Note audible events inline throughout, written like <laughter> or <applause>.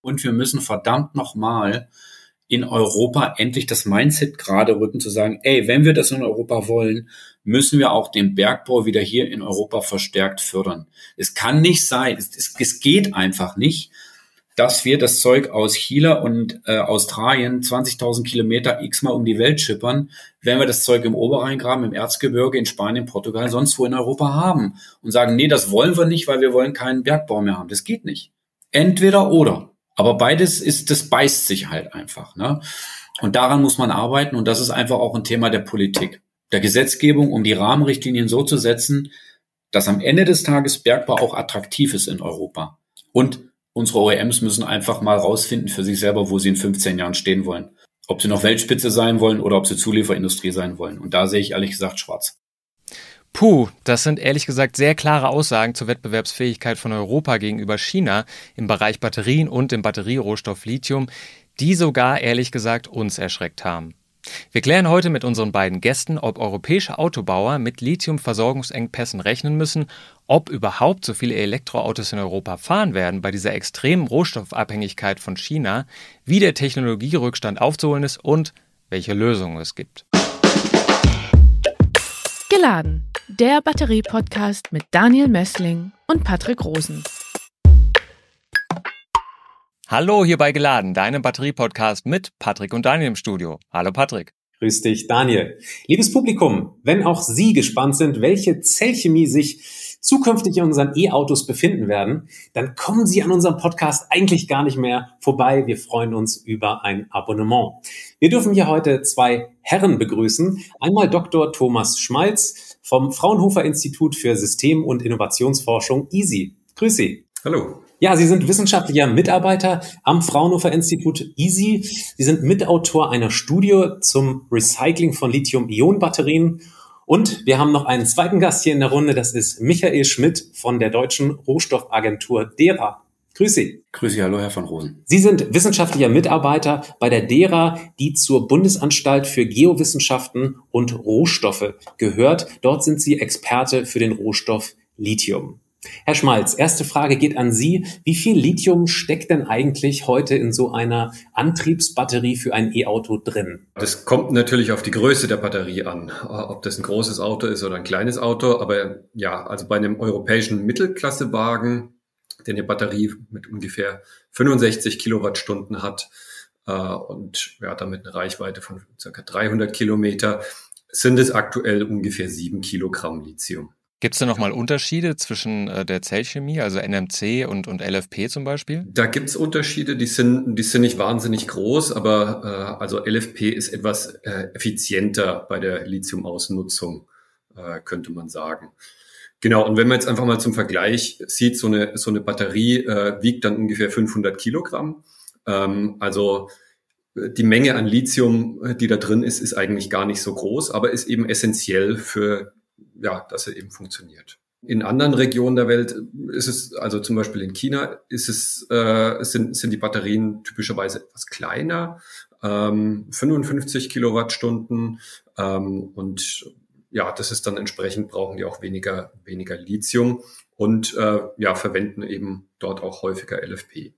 Und wir müssen verdammt nochmal in Europa endlich das Mindset gerade rücken, zu sagen, ey, wenn wir das in Europa wollen, müssen wir auch den Bergbau wieder hier in Europa verstärkt fördern. Es kann nicht sein, es, es, es geht einfach nicht, dass wir das Zeug aus China und äh, Australien 20.000 Kilometer x-mal um die Welt schippern, wenn wir das Zeug im Oberrheingraben, im Erzgebirge, in Spanien, Portugal, sonst wo in Europa haben und sagen, nee, das wollen wir nicht, weil wir wollen keinen Bergbau mehr haben. Das geht nicht. Entweder oder. Aber beides ist, das beißt sich halt einfach. Ne? Und daran muss man arbeiten und das ist einfach auch ein Thema der Politik, der Gesetzgebung, um die Rahmenrichtlinien so zu setzen, dass am Ende des Tages Bergbau auch attraktiv ist in Europa. Und unsere OEMs müssen einfach mal rausfinden für sich selber, wo sie in 15 Jahren stehen wollen. Ob sie noch Weltspitze sein wollen oder ob sie Zulieferindustrie sein wollen. Und da sehe ich ehrlich gesagt schwarz. Puh, das sind ehrlich gesagt sehr klare Aussagen zur Wettbewerbsfähigkeit von Europa gegenüber China im Bereich Batterien und im Batterierohstoff Lithium, die sogar ehrlich gesagt uns erschreckt haben. Wir klären heute mit unseren beiden Gästen, ob europäische Autobauer mit Lithium-Versorgungsengpässen rechnen müssen, ob überhaupt so viele Elektroautos in Europa fahren werden bei dieser extremen Rohstoffabhängigkeit von China, wie der Technologierückstand aufzuholen ist und welche Lösungen es gibt. Geladen, der Batterie-Podcast mit Daniel Messling und Patrick Rosen. Hallo hier bei Geladen, deinem Batterie-Podcast mit Patrick und Daniel im Studio. Hallo Patrick. Grüß dich, Daniel. Liebes Publikum, wenn auch Sie gespannt sind, welche Zellchemie sich zukünftig in unseren E-Autos befinden werden, dann kommen Sie an unserem Podcast eigentlich gar nicht mehr vorbei. Wir freuen uns über ein Abonnement. Wir dürfen hier heute zwei Herren begrüßen. Einmal Dr. Thomas Schmalz vom Fraunhofer Institut für System- und Innovationsforschung EASY. Grüß Sie. Hallo. Ja, Sie sind wissenschaftlicher Mitarbeiter am Fraunhofer Institut EASY. Sie sind Mitautor einer Studie zum Recycling von Lithium-Ionen-Batterien. Und wir haben noch einen zweiten Gast hier in der Runde. Das ist Michael Schmidt von der deutschen Rohstoffagentur DERA. Grüß Sie. Grüß Sie, hallo Herr von Rosen. Sie sind wissenschaftlicher Mitarbeiter bei der DERA, die zur Bundesanstalt für Geowissenschaften und Rohstoffe gehört. Dort sind Sie Experte für den Rohstoff Lithium. Herr Schmalz, erste Frage geht an Sie. Wie viel Lithium steckt denn eigentlich heute in so einer Antriebsbatterie für ein E-Auto drin? Das kommt natürlich auf die Größe der Batterie an, ob das ein großes Auto ist oder ein kleines Auto. Aber ja, also bei einem europäischen Mittelklassewagen, der eine Batterie mit ungefähr 65 Kilowattstunden hat äh, und ja, damit eine Reichweite von circa 300 Kilometer, sind es aktuell ungefähr sieben Kilogramm Lithium. Gibt es da nochmal Unterschiede zwischen äh, der Zellchemie, also NMC und, und LFP zum Beispiel? Da gibt es Unterschiede, die sind, die sind nicht wahnsinnig groß, aber äh, also LFP ist etwas äh, effizienter bei der Lithium-Ausnutzung, äh, könnte man sagen. Genau, und wenn man jetzt einfach mal zum Vergleich sieht, so eine, so eine Batterie äh, wiegt dann ungefähr 500 Kilogramm. Ähm, also äh, die Menge an Lithium, äh, die da drin ist, ist eigentlich gar nicht so groß, aber ist eben essentiell für ja, dass er eben funktioniert. In anderen Regionen der Welt ist es, also zum Beispiel in China, ist es, äh, sind, sind die Batterien typischerweise etwas kleiner, ähm, 55 Kilowattstunden ähm, und ja, das ist dann entsprechend brauchen die auch weniger weniger Lithium und äh, ja verwenden eben dort auch häufiger LFP.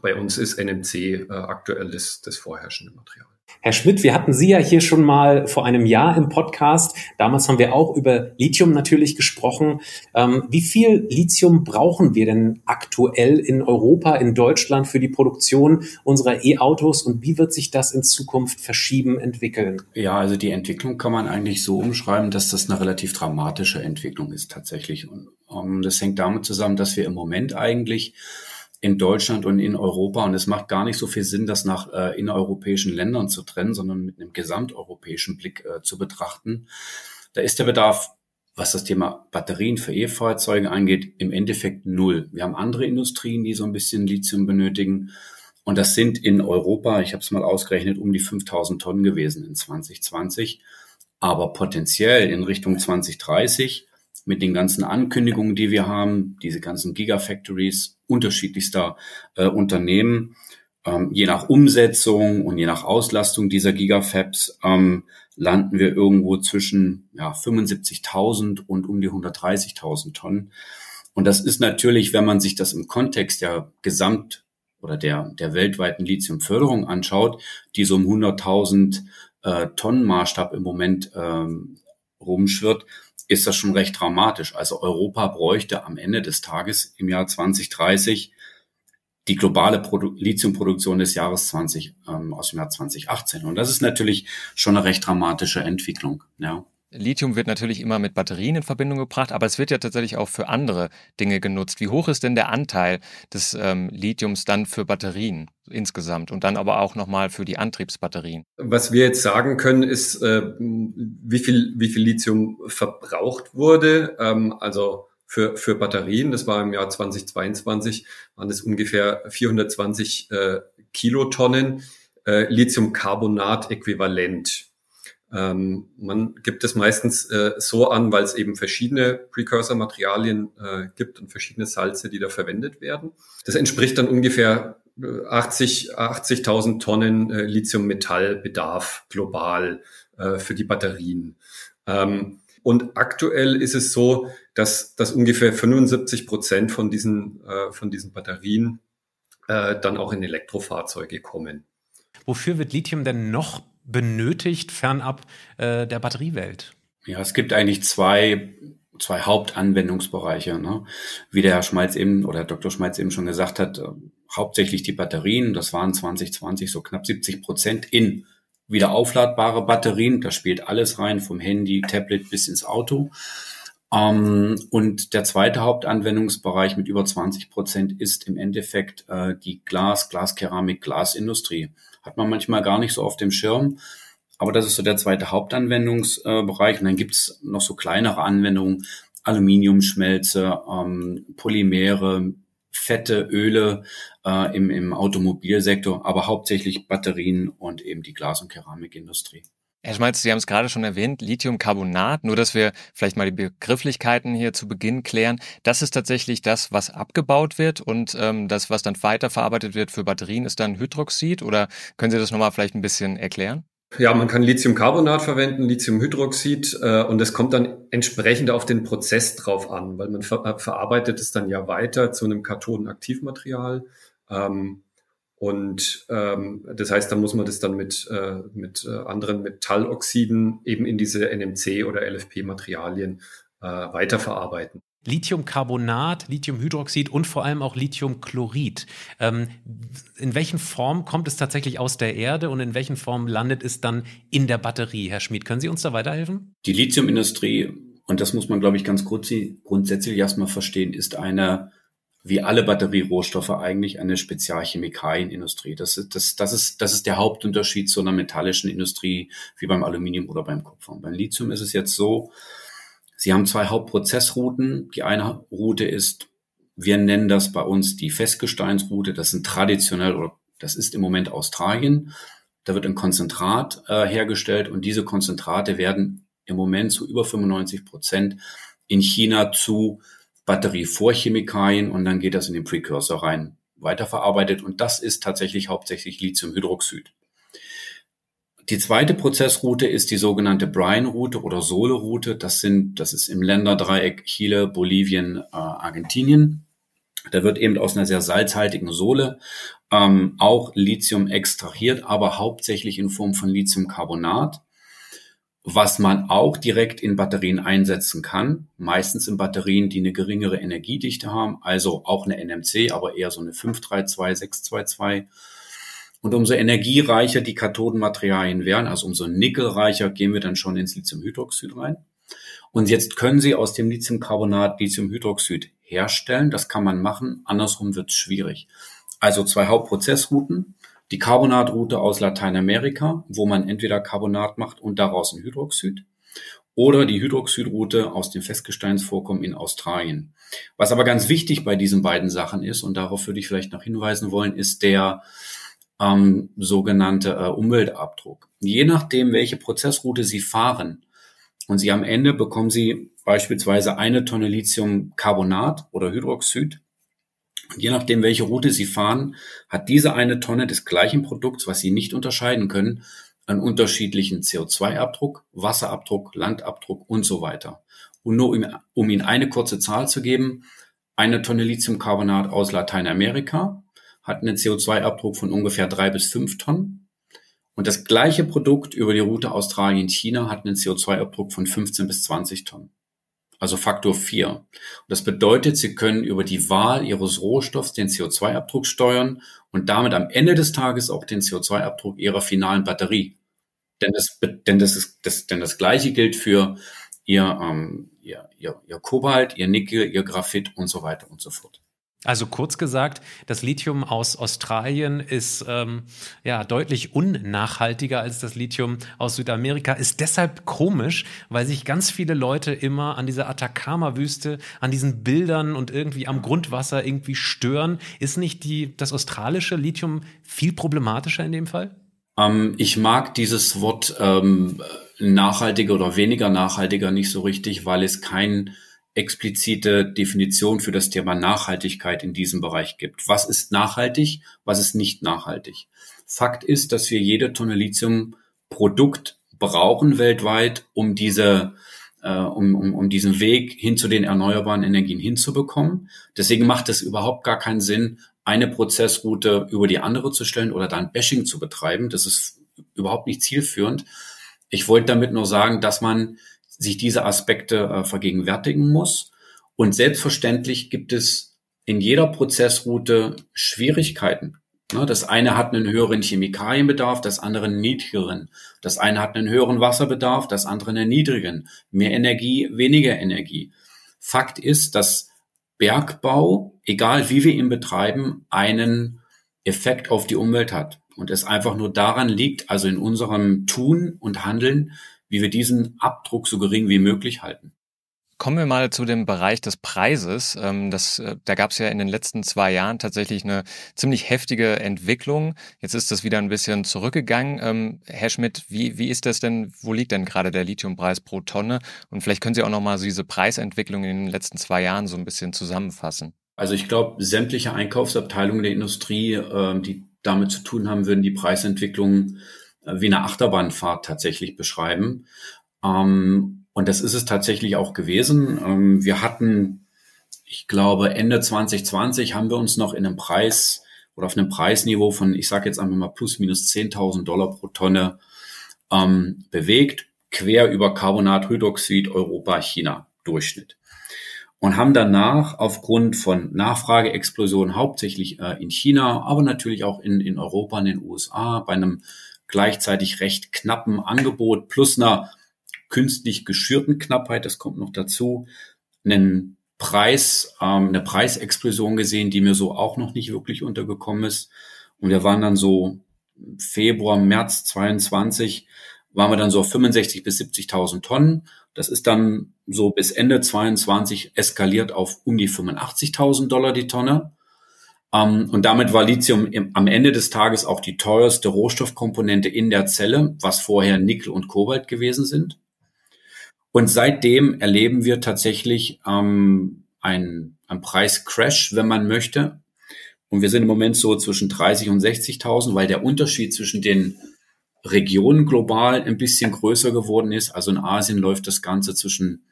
Bei uns ist NMC äh, aktuell das, das vorherrschende Material. Herr Schmidt, wir hatten Sie ja hier schon mal vor einem Jahr im Podcast. Damals haben wir auch über Lithium natürlich gesprochen. Ähm, wie viel Lithium brauchen wir denn aktuell in Europa, in Deutschland für die Produktion unserer E-Autos und wie wird sich das in Zukunft verschieben, entwickeln? Ja, also die Entwicklung kann man eigentlich so umschreiben, dass das eine relativ dramatische Entwicklung ist tatsächlich. Und um, ähm, das hängt damit zusammen, dass wir im Moment eigentlich in Deutschland und in Europa. Und es macht gar nicht so viel Sinn, das nach äh, innereuropäischen Ländern zu trennen, sondern mit einem gesamteuropäischen Blick äh, zu betrachten. Da ist der Bedarf, was das Thema Batterien für E-Fahrzeuge angeht, im Endeffekt null. Wir haben andere Industrien, die so ein bisschen Lithium benötigen. Und das sind in Europa, ich habe es mal ausgerechnet, um die 5000 Tonnen gewesen in 2020. Aber potenziell in Richtung 2030 mit den ganzen Ankündigungen, die wir haben, diese ganzen Gigafactories unterschiedlichster äh, Unternehmen, ähm, je nach Umsetzung und je nach Auslastung dieser Gigafabs ähm, landen wir irgendwo zwischen ja, 75.000 und um die 130.000 Tonnen. Und das ist natürlich, wenn man sich das im Kontext der Gesamt oder der, der weltweiten Lithiumförderung anschaut, die so um 100.000 äh, Tonnen Maßstab im Moment ähm, rumschwirrt, ist das schon recht dramatisch. Also Europa bräuchte am Ende des Tages im Jahr 2030 die globale Produ Lithiumproduktion des Jahres 20 ähm, aus dem Jahr 2018. Und das ist natürlich schon eine recht dramatische Entwicklung. Ja. Lithium wird natürlich immer mit Batterien in Verbindung gebracht, aber es wird ja tatsächlich auch für andere Dinge genutzt. Wie hoch ist denn der Anteil des ähm, Lithiums dann für Batterien insgesamt und dann aber auch nochmal für die Antriebsbatterien? Was wir jetzt sagen können, ist, äh, wie viel, wie viel Lithium verbraucht wurde. Ähm, also für, für Batterien, das war im Jahr 2022, waren es ungefähr 420 äh, Kilotonnen äh, Lithiumcarbonat-Äquivalent. Ähm, man gibt es meistens äh, so an, weil es eben verschiedene Precursor-Materialien äh, gibt und verschiedene Salze, die da verwendet werden. Das entspricht dann ungefähr 80, äh, 80.000 Tonnen äh, Lithium-Metall-Bedarf global äh, für die Batterien. Ähm, und aktuell ist es so, dass, dass ungefähr 75 Prozent von diesen, äh, von diesen Batterien dann auch in Elektrofahrzeuge kommen. Wofür wird Lithium denn noch benötigt, fernab äh, der Batteriewelt? Ja, es gibt eigentlich zwei, zwei Hauptanwendungsbereiche. Ne? Wie der Herr Schmalz eben oder Dr. Schmalz eben schon gesagt hat, äh, hauptsächlich die Batterien, das waren 2020 so knapp 70 Prozent in wieder aufladbare Batterien. Da spielt alles rein, vom Handy, Tablet bis ins Auto. Ähm, und der zweite Hauptanwendungsbereich mit über 20 Prozent ist im Endeffekt äh, die Glas, Glaskeramik, Glasindustrie. Hat man manchmal gar nicht so auf dem Schirm. Aber das ist so der zweite Hauptanwendungsbereich. Und dann gibt's noch so kleinere Anwendungen, Aluminiumschmelze, ähm, Polymere, Fette, Öle äh, im, im Automobilsektor, aber hauptsächlich Batterien und eben die Glas- und Keramikindustrie. Herr Schmalz, Sie haben es gerade schon erwähnt, Lithiumcarbonat, nur dass wir vielleicht mal die Begrifflichkeiten hier zu Beginn klären. Das ist tatsächlich das, was abgebaut wird und ähm, das, was dann weiterverarbeitet wird für Batterien, ist dann Hydroxid oder können Sie das nochmal vielleicht ein bisschen erklären? Ja, man kann Lithiumcarbonat verwenden, Lithiumhydroxid äh, und es kommt dann entsprechend auf den Prozess drauf an, weil man ver verarbeitet es dann ja weiter zu einem Kathodenaktivmaterial. Ähm, und ähm, das heißt, da muss man das dann mit, äh, mit äh, anderen Metalloxiden eben in diese NMC oder LFP-Materialien äh, weiterverarbeiten. Lithiumcarbonat, Lithiumhydroxid und vor allem auch Lithiumchlorid. Ähm, in welchen Form kommt es tatsächlich aus der Erde und in welchen Form landet es dann in der Batterie? Herr Schmid, können Sie uns da weiterhelfen? Die Lithiumindustrie, und das muss man, glaube ich, ganz kurz, grundsätzlich erstmal verstehen, ist eine wie alle Batterierohstoffe eigentlich eine Spezialchemikalienindustrie. Das ist, das, das, ist, das ist der Hauptunterschied zu einer metallischen Industrie wie beim Aluminium oder beim Kupfer. Und beim Lithium ist es jetzt so, Sie haben zwei Hauptprozessrouten. Die eine Route ist, wir nennen das bei uns die Festgesteinsroute. Das sind traditionell oder das ist im Moment Australien. Da wird ein Konzentrat äh, hergestellt und diese Konzentrate werden im Moment zu über 95 Prozent in China zu Batterievorchemikalien und dann geht das in den Precursor rein, weiterverarbeitet und das ist tatsächlich hauptsächlich Lithiumhydroxid. Die zweite Prozessroute ist die sogenannte Brine-Route oder Sole-Route. Das sind, das ist im Länderdreieck Chile, Bolivien, äh, Argentinien. Da wird eben aus einer sehr salzhaltigen Sohle ähm, auch Lithium extrahiert, aber hauptsächlich in Form von Lithiumcarbonat was man auch direkt in Batterien einsetzen kann, meistens in Batterien, die eine geringere Energiedichte haben, also auch eine NMC, aber eher so eine 532, 622. Und umso energiereicher die Kathodenmaterialien wären, also umso nickelreicher, gehen wir dann schon ins Lithiumhydroxid rein. Und jetzt können Sie aus dem Lithiumcarbonat Lithiumhydroxid herstellen. Das kann man machen. Andersrum wird es schwierig. Also zwei Hauptprozessrouten die Carbonatroute aus Lateinamerika, wo man entweder Carbonat macht und daraus ein Hydroxid, oder die Hydroxidroute aus dem Festgesteinsvorkommen in Australien. Was aber ganz wichtig bei diesen beiden Sachen ist, und darauf würde ich vielleicht noch hinweisen wollen, ist der ähm, sogenannte äh, Umweltabdruck. Je nachdem, welche Prozessroute Sie fahren, und Sie am Ende bekommen Sie beispielsweise eine Tonne Lithiumcarbonat oder Hydroxid Je nachdem, welche Route Sie fahren, hat diese eine Tonne des gleichen Produkts, was Sie nicht unterscheiden können, einen unterschiedlichen CO2-Abdruck, Wasserabdruck, Landabdruck und so weiter. Und nur um, um Ihnen eine kurze Zahl zu geben, eine Tonne Lithiumcarbonat aus Lateinamerika hat einen CO2-Abdruck von ungefähr drei bis fünf Tonnen. Und das gleiche Produkt über die Route Australien-China hat einen CO2-Abdruck von 15 bis 20 Tonnen. Also Faktor 4. Und das bedeutet, Sie können über die Wahl Ihres Rohstoffs den CO2-Abdruck steuern und damit am Ende des Tages auch den CO2-Abdruck Ihrer finalen Batterie. Denn das, denn das, ist, das, denn das Gleiche gilt für Ihr, ähm, Ihr, Ihr, Ihr Kobalt, Ihr Nickel, Ihr Graphit und so weiter und so fort. Also kurz gesagt, das Lithium aus Australien ist ähm, ja deutlich unnachhaltiger als das Lithium aus Südamerika. Ist deshalb komisch, weil sich ganz viele Leute immer an dieser Atacama-Wüste, an diesen Bildern und irgendwie am Grundwasser irgendwie stören. Ist nicht die, das australische Lithium viel problematischer in dem Fall? Ähm, ich mag dieses Wort ähm, nachhaltiger oder weniger nachhaltiger nicht so richtig, weil es kein explizite Definition für das Thema Nachhaltigkeit in diesem Bereich gibt. Was ist nachhaltig, was ist nicht nachhaltig? Fakt ist, dass wir jede Tonne Lithium Produkt brauchen weltweit, um diese äh, um, um, um diesen Weg hin zu den erneuerbaren Energien hinzubekommen. Deswegen macht es überhaupt gar keinen Sinn, eine Prozessroute über die andere zu stellen oder dann Bashing zu betreiben. Das ist überhaupt nicht zielführend. Ich wollte damit nur sagen, dass man sich diese Aspekte äh, vergegenwärtigen muss. Und selbstverständlich gibt es in jeder Prozessroute Schwierigkeiten. Ne, das eine hat einen höheren Chemikalienbedarf, das andere einen niedrigeren. Das eine hat einen höheren Wasserbedarf, das andere einen niedrigen. Mehr Energie, weniger Energie. Fakt ist, dass Bergbau, egal wie wir ihn betreiben, einen Effekt auf die Umwelt hat. Und es einfach nur daran liegt, also in unserem Tun und Handeln, wie wir diesen Abdruck so gering wie möglich halten. Kommen wir mal zu dem Bereich des Preises. Ähm, das, äh, da gab es ja in den letzten zwei Jahren tatsächlich eine ziemlich heftige Entwicklung. Jetzt ist das wieder ein bisschen zurückgegangen. Ähm, Herr Schmidt, wie, wie ist das denn, wo liegt denn gerade der Lithiumpreis pro Tonne? Und vielleicht können Sie auch nochmal so diese Preisentwicklung in den letzten zwei Jahren so ein bisschen zusammenfassen. Also ich glaube, sämtliche Einkaufsabteilungen der Industrie, ähm, die damit zu tun haben, würden die Preisentwicklung wie eine Achterbahnfahrt tatsächlich beschreiben. Ähm, und das ist es tatsächlich auch gewesen. Ähm, wir hatten, ich glaube, Ende 2020 haben wir uns noch in einem Preis oder auf einem Preisniveau von, ich sage jetzt einfach mal plus minus 10.000 Dollar pro Tonne ähm, bewegt, quer über Carbonathydroxid Europa, China Durchschnitt. Und haben danach aufgrund von Nachfrageexplosionen hauptsächlich äh, in China, aber natürlich auch in, in Europa, in den USA, bei einem gleichzeitig recht knappen Angebot plus einer künstlich geschürten Knappheit, das kommt noch dazu, einen Preis, ähm, eine Preisexplosion gesehen, die mir so auch noch nicht wirklich untergekommen ist. Und wir waren dann so Februar, März 22, waren wir dann so 65 bis 70.000 Tonnen. Das ist dann so bis Ende 22 eskaliert auf um die 85.000 Dollar die Tonne. Ähm, und damit war Lithium im, am Ende des Tages auch die teuerste Rohstoffkomponente in der Zelle, was vorher Nickel und Kobalt gewesen sind. Und seitdem erleben wir tatsächlich ähm, einen, einen Preiscrash, wenn man möchte. Und wir sind im Moment so zwischen 30 und 60.000, weil der Unterschied zwischen den Regionen global ein bisschen größer geworden ist. Also in Asien läuft das Ganze zwischen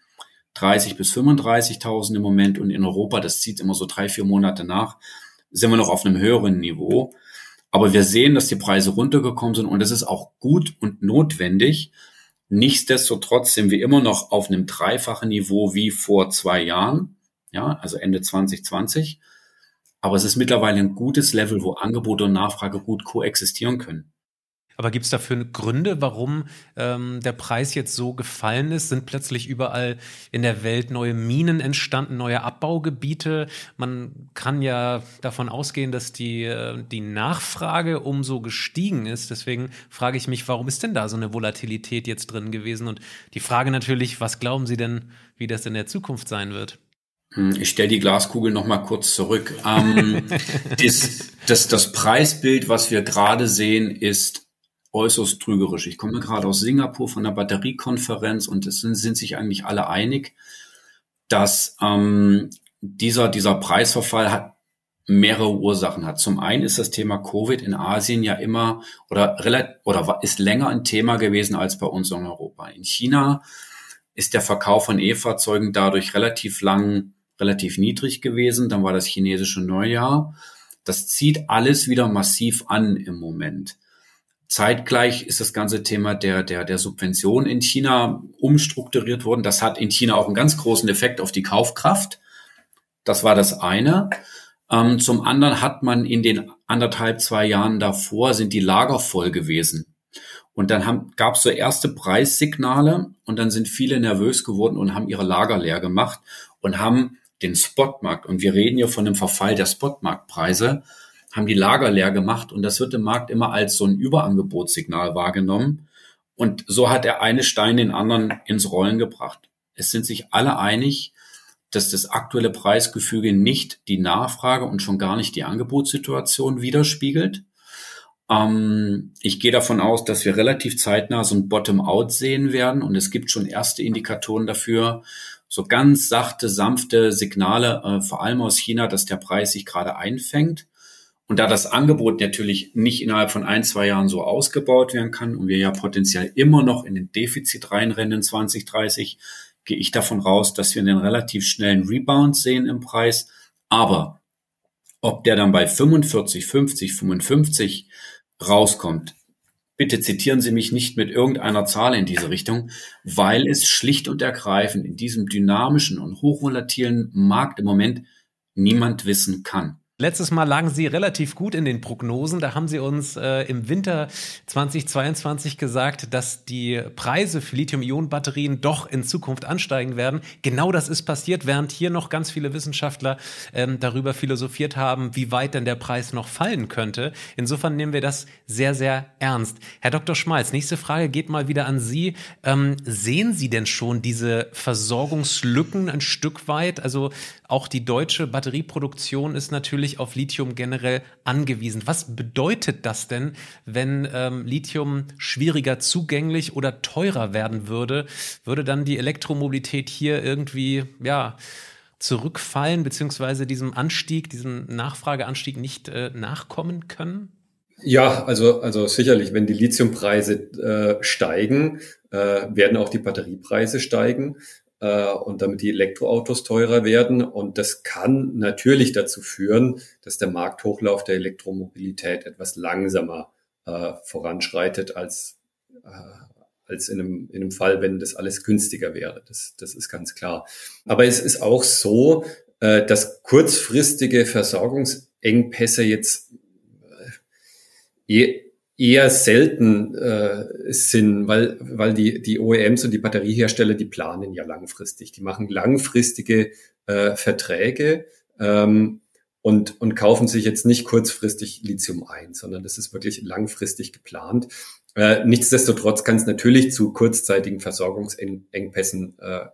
30 bis 35.000 im Moment und in Europa, das zieht immer so drei, vier Monate nach, sind wir noch auf einem höheren Niveau. Aber wir sehen, dass die Preise runtergekommen sind und das ist auch gut und notwendig. Nichtsdestotrotz sind wir immer noch auf einem dreifachen Niveau wie vor zwei Jahren, ja, also Ende 2020. Aber es ist mittlerweile ein gutes Level, wo Angebot und Nachfrage gut koexistieren können. Aber gibt es dafür Gründe, warum ähm, der Preis jetzt so gefallen ist? Sind plötzlich überall in der Welt neue Minen entstanden, neue Abbaugebiete? Man kann ja davon ausgehen, dass die, äh, die Nachfrage umso gestiegen ist. Deswegen frage ich mich, warum ist denn da so eine Volatilität jetzt drin gewesen? Und die Frage natürlich, was glauben Sie denn, wie das in der Zukunft sein wird? Hm, ich stelle die Glaskugel noch mal kurz zurück. Ähm, <laughs> das, das, das Preisbild, was wir gerade sehen, ist äußerst trügerisch. Ich komme gerade aus Singapur von der Batteriekonferenz und es sind, sind sich eigentlich alle einig, dass ähm, dieser, dieser Preisverfall hat mehrere Ursachen hat. Zum einen ist das Thema Covid in Asien ja immer oder relativ oder ist länger ein Thema gewesen als bei uns in Europa. In China ist der Verkauf von E-Fahrzeugen dadurch relativ lang relativ niedrig gewesen. Dann war das chinesische Neujahr. Das zieht alles wieder massiv an im Moment. Zeitgleich ist das ganze Thema der, der, der Subvention in China umstrukturiert worden. Das hat in China auch einen ganz großen Effekt auf die Kaufkraft. Das war das eine. Ähm, zum anderen hat man in den anderthalb, zwei Jahren davor sind die Lager voll gewesen. Und dann gab es so erste Preissignale und dann sind viele nervös geworden und haben ihre Lager leer gemacht und haben den Spotmarkt, und wir reden hier von dem Verfall der Spotmarktpreise, haben die Lager leer gemacht und das wird im Markt immer als so ein Überangebotssignal wahrgenommen. Und so hat der eine Stein den anderen ins Rollen gebracht. Es sind sich alle einig, dass das aktuelle Preisgefüge nicht die Nachfrage und schon gar nicht die Angebotssituation widerspiegelt. Ähm, ich gehe davon aus, dass wir relativ zeitnah so ein Bottom-out sehen werden und es gibt schon erste Indikatoren dafür, so ganz sachte, sanfte Signale, äh, vor allem aus China, dass der Preis sich gerade einfängt. Und da das Angebot natürlich nicht innerhalb von ein, zwei Jahren so ausgebaut werden kann und wir ja potenziell immer noch in den Defizit reinrennen in 2030, gehe ich davon raus, dass wir einen relativ schnellen Rebound sehen im Preis. Aber ob der dann bei 45, 50, 55 rauskommt, bitte zitieren Sie mich nicht mit irgendeiner Zahl in diese Richtung, weil es schlicht und ergreifend in diesem dynamischen und hochvolatilen Markt im Moment niemand wissen kann. Letztes Mal lagen Sie relativ gut in den Prognosen. Da haben Sie uns äh, im Winter 2022 gesagt, dass die Preise für Lithium-Ionen-Batterien doch in Zukunft ansteigen werden. Genau das ist passiert, während hier noch ganz viele Wissenschaftler ähm, darüber philosophiert haben, wie weit denn der Preis noch fallen könnte. Insofern nehmen wir das sehr, sehr ernst. Herr Dr. Schmalz, nächste Frage geht mal wieder an Sie. Ähm, sehen Sie denn schon diese Versorgungslücken ein Stück weit? Also auch die deutsche Batterieproduktion ist natürlich auf Lithium generell angewiesen. Was bedeutet das denn, wenn ähm, Lithium schwieriger zugänglich oder teurer werden würde? Würde dann die Elektromobilität hier irgendwie, ja, zurückfallen, beziehungsweise diesem Anstieg, diesem Nachfrageanstieg nicht äh, nachkommen können? Ja, also, also sicherlich, wenn die Lithiumpreise äh, steigen, äh, werden auch die Batteriepreise steigen und damit die Elektroautos teurer werden. Und das kann natürlich dazu führen, dass der Markthochlauf der Elektromobilität etwas langsamer äh, voranschreitet als, äh, als in einem, in einem Fall, wenn das alles günstiger wäre. Das, das ist ganz klar. Aber es ist auch so, äh, dass kurzfristige Versorgungsengpässe jetzt äh, eher selten äh, sind, weil, weil die, die OEMs und die Batteriehersteller, die planen ja langfristig. Die machen langfristige äh, Verträge ähm, und, und kaufen sich jetzt nicht kurzfristig Lithium ein, sondern das ist wirklich langfristig geplant. Äh, nichtsdestotrotz kann es natürlich zu kurzzeitigen Versorgungsengpässen äh,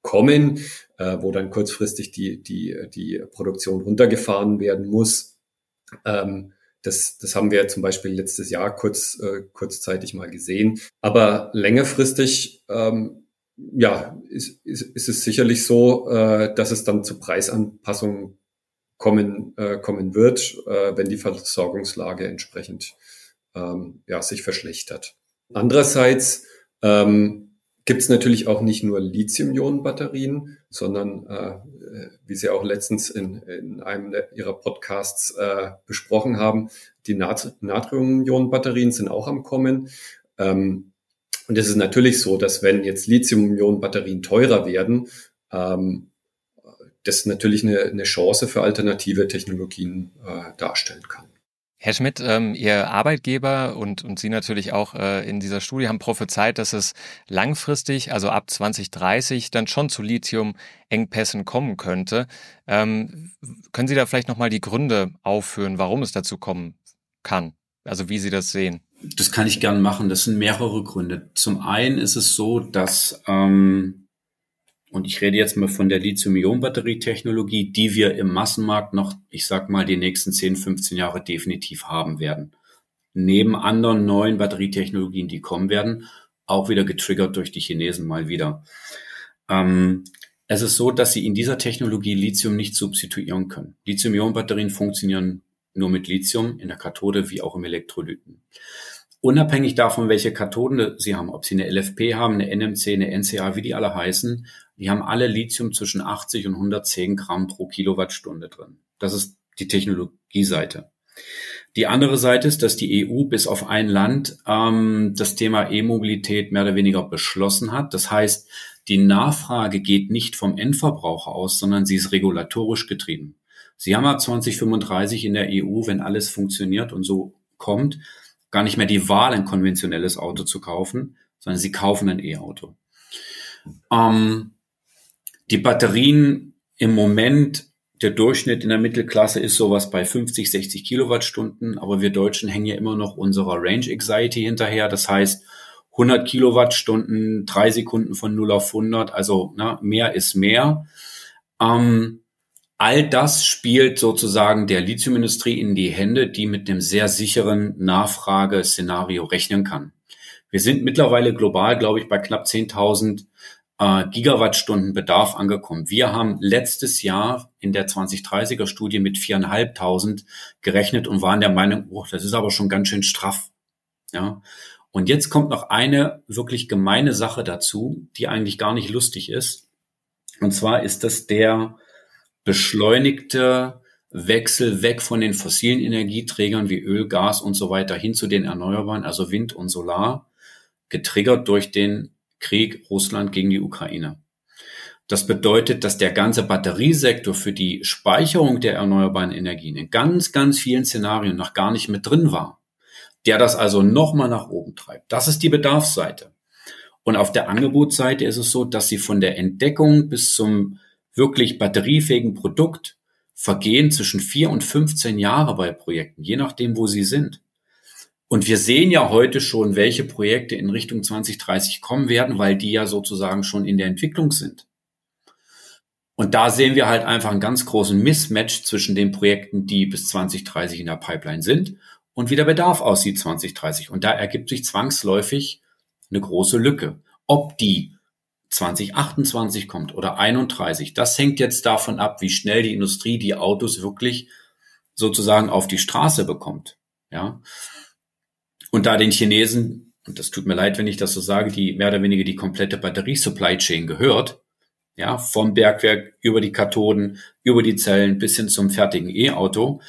kommen, äh, wo dann kurzfristig die, die, die Produktion runtergefahren werden muss. Ähm, das, das haben wir zum Beispiel letztes Jahr kurz, äh, kurzzeitig mal gesehen. Aber längerfristig, ähm, ja, ist, ist, ist es sicherlich so, äh, dass es dann zu Preisanpassungen kommen, äh, kommen wird, äh, wenn die Versorgungslage entsprechend ähm, ja, sich verschlechtert. Andererseits ähm, gibt es natürlich auch nicht nur Lithium-Ionen-Batterien, sondern äh, wie Sie auch letztens in, in einem Ihrer Podcasts äh, besprochen haben, die Nat Natrium-Ionen-Batterien sind auch am Kommen. Ähm, und es ist natürlich so, dass wenn jetzt Lithium-Ionen-Batterien teurer werden, ähm, das natürlich eine, eine Chance für alternative Technologien äh, darstellen kann. Herr Schmidt, ähm, Ihr Arbeitgeber und, und Sie natürlich auch äh, in dieser Studie haben prophezeit, dass es langfristig, also ab 2030, dann schon zu Lithium-Engpässen kommen könnte. Ähm, können Sie da vielleicht nochmal die Gründe aufführen, warum es dazu kommen kann? Also wie Sie das sehen? Das kann ich gern machen. Das sind mehrere Gründe. Zum einen ist es so, dass ähm, und ich rede jetzt mal von der Lithium-Ionen-Batterietechnologie, die wir im Massenmarkt noch, ich sag mal, die nächsten 10, 15 Jahre definitiv haben werden. Neben anderen neuen Batterietechnologien, die kommen werden, auch wieder getriggert durch die Chinesen mal wieder. Ähm, es ist so, dass sie in dieser Technologie Lithium nicht substituieren können. Lithium-Ionen-Batterien funktionieren nur mit Lithium in der Kathode wie auch im Elektrolyten. Unabhängig davon, welche Kathoden sie haben, ob sie eine LFP haben, eine NMC, eine NCA, wie die alle heißen, die haben alle Lithium zwischen 80 und 110 Gramm pro Kilowattstunde drin. Das ist die Technologieseite. Die andere Seite ist, dass die EU bis auf ein Land ähm, das Thema E-Mobilität mehr oder weniger beschlossen hat. Das heißt, die Nachfrage geht nicht vom Endverbraucher aus, sondern sie ist regulatorisch getrieben. Sie haben ab 2035 in der EU, wenn alles funktioniert und so kommt, gar nicht mehr die Wahl, ein konventionelles Auto zu kaufen, sondern sie kaufen ein E-Auto. Ähm, die Batterien im Moment, der Durchschnitt in der Mittelklasse ist sowas bei 50, 60 Kilowattstunden, aber wir Deutschen hängen ja immer noch unserer Range Anxiety hinterher. Das heißt, 100 Kilowattstunden, drei Sekunden von 0 auf 100, also na, mehr ist mehr. Ähm, all das spielt sozusagen der Lithiumindustrie in die Hände, die mit einem sehr sicheren Nachfrageszenario rechnen kann. Wir sind mittlerweile global, glaube ich, bei knapp 10.000 äh, Gigawattstunden Bedarf angekommen. Wir haben letztes Jahr in der 2030er Studie mit 4.500 gerechnet und waren der Meinung, oh, das ist aber schon ganz schön straff. Ja. Und jetzt kommt noch eine wirklich gemeine Sache dazu, die eigentlich gar nicht lustig ist. Und zwar ist das der beschleunigte Wechsel weg von den fossilen Energieträgern wie Öl, Gas und so weiter hin zu den Erneuerbaren, also Wind und Solar, getriggert durch den Krieg Russland gegen die Ukraine. Das bedeutet, dass der ganze Batteriesektor für die Speicherung der erneuerbaren Energien in ganz, ganz vielen Szenarien noch gar nicht mit drin war. Der das also nochmal nach oben treibt. Das ist die Bedarfsseite. Und auf der Angebotsseite ist es so, dass sie von der Entdeckung bis zum wirklich batteriefähigen Produkt vergehen zwischen vier und 15 Jahre bei Projekten, je nachdem, wo sie sind. Und wir sehen ja heute schon, welche Projekte in Richtung 2030 kommen werden, weil die ja sozusagen schon in der Entwicklung sind. Und da sehen wir halt einfach einen ganz großen Mismatch zwischen den Projekten, die bis 2030 in der Pipeline sind und wie der Bedarf aussieht 2030. Und da ergibt sich zwangsläufig eine große Lücke. Ob die 2028 kommt oder 31, das hängt jetzt davon ab, wie schnell die Industrie die Autos wirklich sozusagen auf die Straße bekommt. Ja. Und da den Chinesen, und das tut mir leid, wenn ich das so sage, die mehr oder weniger die komplette Batterie-Supply Chain gehört, ja, vom Bergwerk über die Kathoden, über die Zellen bis hin zum fertigen E-Auto,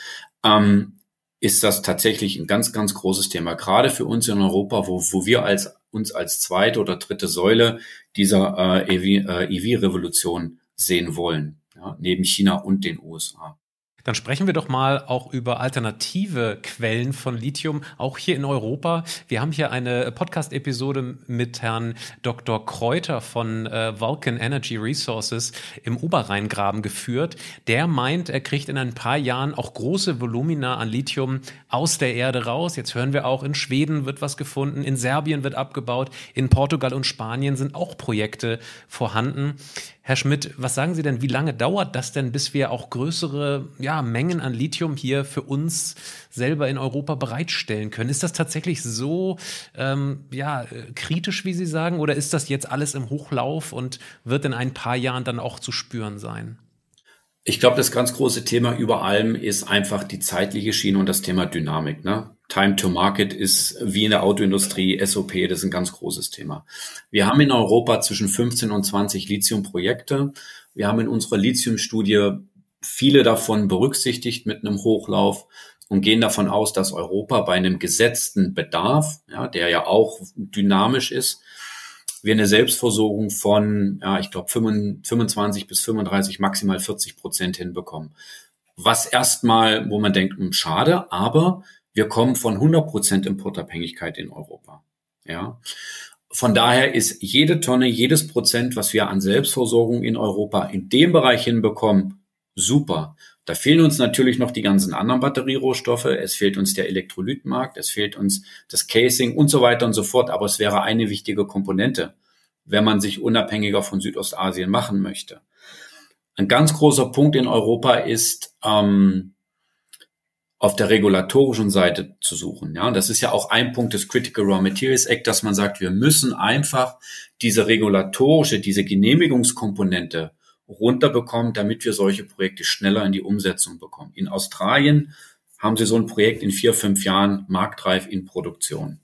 ähm, ist das tatsächlich ein ganz, ganz großes Thema, gerade für uns in Europa, wo, wo wir als, uns als zweite oder dritte Säule dieser äh, EV-Revolution äh, sehen wollen, ja, neben China und den USA. Dann sprechen wir doch mal auch über alternative Quellen von Lithium, auch hier in Europa. Wir haben hier eine Podcast-Episode mit Herrn Dr. Kräuter von äh, Vulcan Energy Resources im Oberrheingraben geführt. Der meint, er kriegt in ein paar Jahren auch große Volumina an Lithium aus der Erde raus. Jetzt hören wir auch, in Schweden wird was gefunden, in Serbien wird abgebaut, in Portugal und Spanien sind auch Projekte vorhanden. Herr Schmidt, was sagen Sie denn, wie lange dauert das denn, bis wir auch größere ja, Mengen an Lithium hier für uns selber in Europa bereitstellen können? Ist das tatsächlich so ähm, ja, kritisch, wie Sie sagen, oder ist das jetzt alles im Hochlauf und wird in ein paar Jahren dann auch zu spüren sein? Ich glaube, das ganz große Thema über allem ist einfach die zeitliche Schiene und das Thema Dynamik. Ne? Time to Market ist wie in der Autoindustrie, SOP, das ist ein ganz großes Thema. Wir haben in Europa zwischen 15 und 20 Lithium-Projekte. Wir haben in unserer Lithium-Studie viele davon berücksichtigt mit einem Hochlauf und gehen davon aus, dass Europa bei einem gesetzten Bedarf, ja, der ja auch dynamisch ist, wir eine Selbstversorgung von, ja, ich glaube, 25 bis 35, maximal 40 Prozent hinbekommen. Was erstmal, wo man denkt, hm, schade, aber wir kommen von 100 Prozent Importabhängigkeit in Europa. Ja. Von daher ist jede Tonne, jedes Prozent, was wir an Selbstversorgung in Europa in dem Bereich hinbekommen, super. Da fehlen uns natürlich noch die ganzen anderen Batterierohstoffe. Es fehlt uns der Elektrolytmarkt, es fehlt uns das Casing und so weiter und so fort. Aber es wäre eine wichtige Komponente, wenn man sich unabhängiger von Südostasien machen möchte. Ein ganz großer Punkt in Europa ist, ähm, auf der regulatorischen Seite zu suchen. Ja, das ist ja auch ein Punkt des Critical Raw Materials Act, dass man sagt, wir müssen einfach diese regulatorische, diese Genehmigungskomponente runterbekommen, damit wir solche Projekte schneller in die Umsetzung bekommen. In Australien haben sie so ein Projekt in vier, fünf Jahren marktreif in Produktion.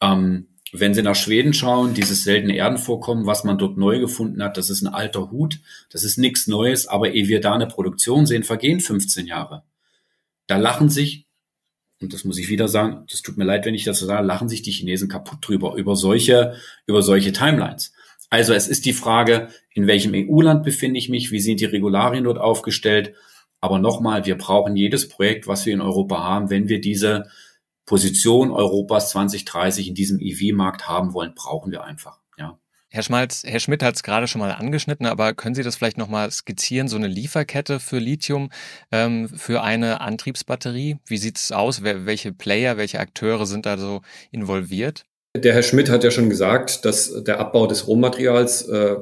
Ähm, wenn Sie nach Schweden schauen, dieses seltene Erdenvorkommen, was man dort neu gefunden hat, das ist ein alter Hut, das ist nichts Neues, aber ehe wir da eine Produktion sehen, vergehen 15 Jahre. Da lachen sich, und das muss ich wieder sagen, das tut mir leid, wenn ich das so sage, lachen sich die Chinesen kaputt drüber, über solche, über solche Timelines. Also es ist die Frage, in welchem EU-Land befinde ich mich, wie sind die Regularien dort aufgestellt. Aber nochmal, wir brauchen jedes Projekt, was wir in Europa haben, wenn wir diese Position Europas 2030 in diesem EV-Markt haben wollen, brauchen wir einfach. Ja. Herr Schmalz, Herr Schmidt hat es gerade schon mal angeschnitten, aber können Sie das vielleicht nochmal skizzieren, so eine Lieferkette für Lithium ähm, für eine Antriebsbatterie? Wie sieht es aus? Wer, welche Player, welche Akteure sind da so involviert? Der Herr Schmidt hat ja schon gesagt, dass der Abbau des Rohmaterials äh,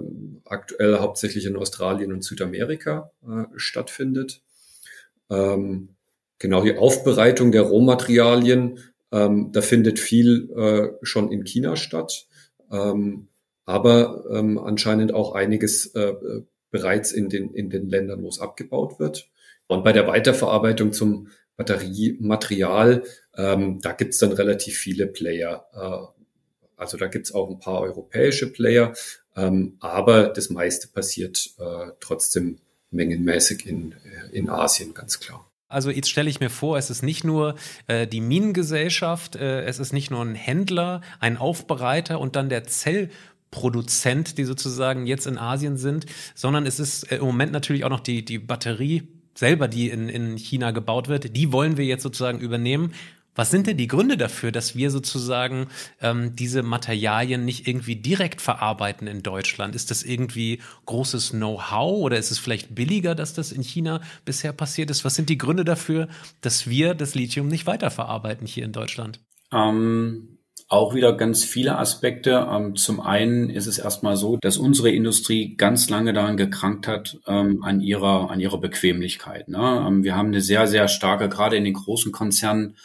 aktuell hauptsächlich in Australien und Südamerika äh, stattfindet. Ähm, genau die Aufbereitung der Rohmaterialien, ähm, da findet viel äh, schon in China statt. Ähm, aber ähm, anscheinend auch einiges äh, bereits in den, in den Ländern, wo es abgebaut wird. Und bei der Weiterverarbeitung zum Batteriematerial, ähm, da gibt's dann relativ viele Player. Äh, also da gibt's auch ein paar europäische Player, ähm, aber das meiste passiert äh, trotzdem mengenmäßig in, äh, in Asien, ganz klar. Also jetzt stelle ich mir vor, es ist nicht nur äh, die Minengesellschaft, äh, es ist nicht nur ein Händler, ein Aufbereiter und dann der Zell Produzent, die sozusagen jetzt in Asien sind, sondern es ist äh, im Moment natürlich auch noch die, die Batterie selber, die in, in China gebaut wird. Die wollen wir jetzt sozusagen übernehmen. Was sind denn die Gründe dafür, dass wir sozusagen ähm, diese Materialien nicht irgendwie direkt verarbeiten in Deutschland? Ist das irgendwie großes Know-how oder ist es vielleicht billiger, dass das in China bisher passiert ist? Was sind die Gründe dafür, dass wir das Lithium nicht weiterverarbeiten hier in Deutschland? Ähm, auch wieder ganz viele Aspekte. Ähm, zum einen ist es erstmal so, dass unsere Industrie ganz lange daran gekrankt hat, ähm, an ihrer, an ihrer Bequemlichkeit. Ne? Ähm, wir haben eine sehr, sehr starke, gerade in den großen Konzernen,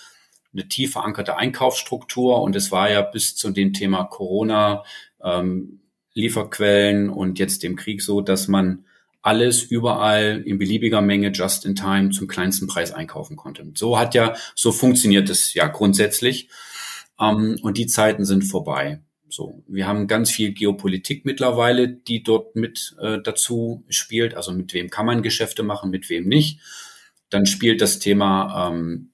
eine tief verankerte Einkaufsstruktur und es war ja bis zu dem Thema Corona, ähm, Lieferquellen und jetzt dem Krieg so, dass man alles überall in beliebiger Menge just in time zum kleinsten Preis einkaufen konnte. So hat ja, so funktioniert es ja grundsätzlich. Ähm, und die Zeiten sind vorbei. So, wir haben ganz viel Geopolitik mittlerweile, die dort mit äh, dazu spielt. Also mit wem kann man Geschäfte machen, mit wem nicht. Dann spielt das Thema ähm,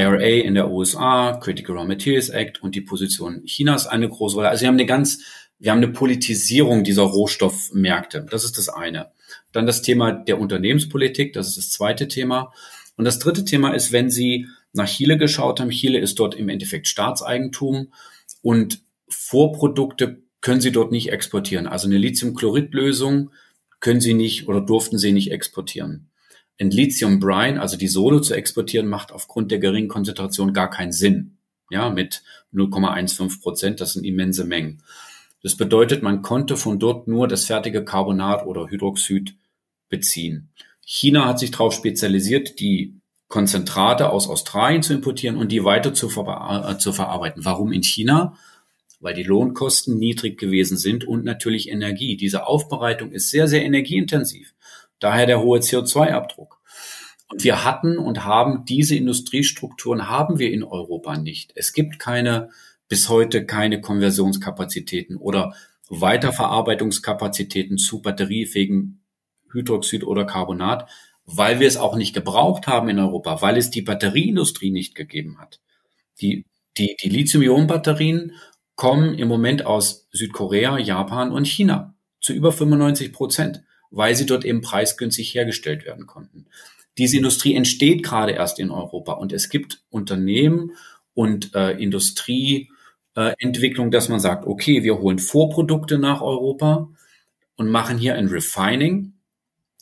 IRA in der USA, Critical Raw Materials Act und die Position Chinas eine große Rolle. Also wir haben eine ganz, wir haben eine Politisierung dieser Rohstoffmärkte. Das ist das eine. Dann das Thema der Unternehmenspolitik, das ist das zweite Thema. Und das dritte Thema ist, wenn Sie nach Chile geschaut haben. Chile ist dort im Endeffekt Staatseigentum und Vorprodukte können sie dort nicht exportieren. Also eine Lithiumchloridlösung können sie nicht oder durften sie nicht exportieren. Ein Lithium Brine, also die Solo zu exportieren, macht aufgrund der geringen Konzentration gar keinen Sinn. Ja, mit 0,15 Prozent, das sind immense Mengen. Das bedeutet, man konnte von dort nur das fertige Carbonat oder Hydroxid beziehen. China hat sich darauf spezialisiert, die Konzentrate aus Australien zu importieren und die weiter zu, ver äh, zu verarbeiten. Warum in China? Weil die Lohnkosten niedrig gewesen sind und natürlich Energie. Diese Aufbereitung ist sehr, sehr energieintensiv. Daher der hohe CO2-Abdruck. Und wir hatten und haben diese Industriestrukturen haben wir in Europa nicht. Es gibt keine, bis heute keine Konversionskapazitäten oder Weiterverarbeitungskapazitäten zu batteriefähigen Hydroxid oder Carbonat, weil wir es auch nicht gebraucht haben in Europa, weil es die Batterieindustrie nicht gegeben hat. Die, die, die Lithium-Ionen-Batterien kommen im Moment aus Südkorea, Japan und China zu über 95 Prozent, weil sie dort eben preisgünstig hergestellt werden konnten. Diese Industrie entsteht gerade erst in Europa und es gibt Unternehmen und äh, Industrieentwicklung, äh, dass man sagt, okay, wir holen Vorprodukte nach Europa und machen hier ein Refining,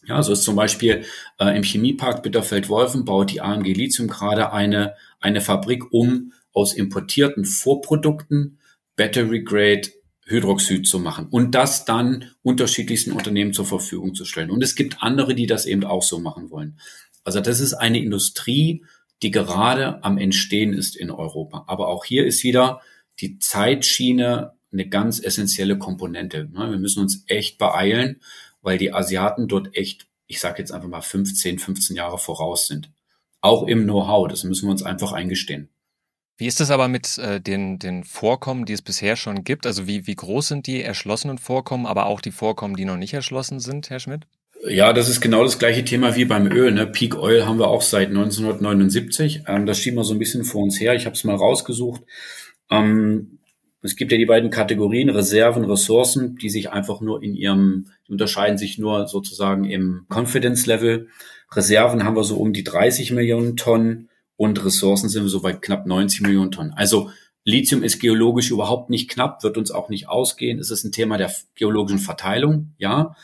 ja, so ist zum Beispiel äh, im Chemiepark Bitterfeld-Wolfen baut die AMG Lithium gerade eine, eine Fabrik um, aus importierten Vorprodukten Battery Grade Hydroxid zu machen und das dann unterschiedlichsten Unternehmen zur Verfügung zu stellen. Und es gibt andere, die das eben auch so machen wollen. Also das ist eine Industrie, die gerade am Entstehen ist in Europa. Aber auch hier ist wieder die Zeitschiene eine ganz essentielle Komponente. Wir müssen uns echt beeilen weil die Asiaten dort echt, ich sage jetzt einfach mal 15, 15 Jahre voraus sind. Auch im Know-how, das müssen wir uns einfach eingestehen. Wie ist das aber mit äh, den, den Vorkommen, die es bisher schon gibt? Also wie, wie groß sind die erschlossenen Vorkommen, aber auch die Vorkommen, die noch nicht erschlossen sind, Herr Schmidt? Ja, das ist genau das gleiche Thema wie beim Öl. Ne? Peak Oil haben wir auch seit 1979. Ähm, das schieben wir so ein bisschen vor uns her. Ich habe es mal rausgesucht. Ähm, es gibt ja die beiden Kategorien Reserven, Ressourcen, die sich einfach nur in ihrem, unterscheiden sich nur sozusagen im Confidence Level. Reserven haben wir so um die 30 Millionen Tonnen und Ressourcen sind wir so bei knapp 90 Millionen Tonnen. Also Lithium ist geologisch überhaupt nicht knapp, wird uns auch nicht ausgehen. Es ist ein Thema der geologischen Verteilung, ja.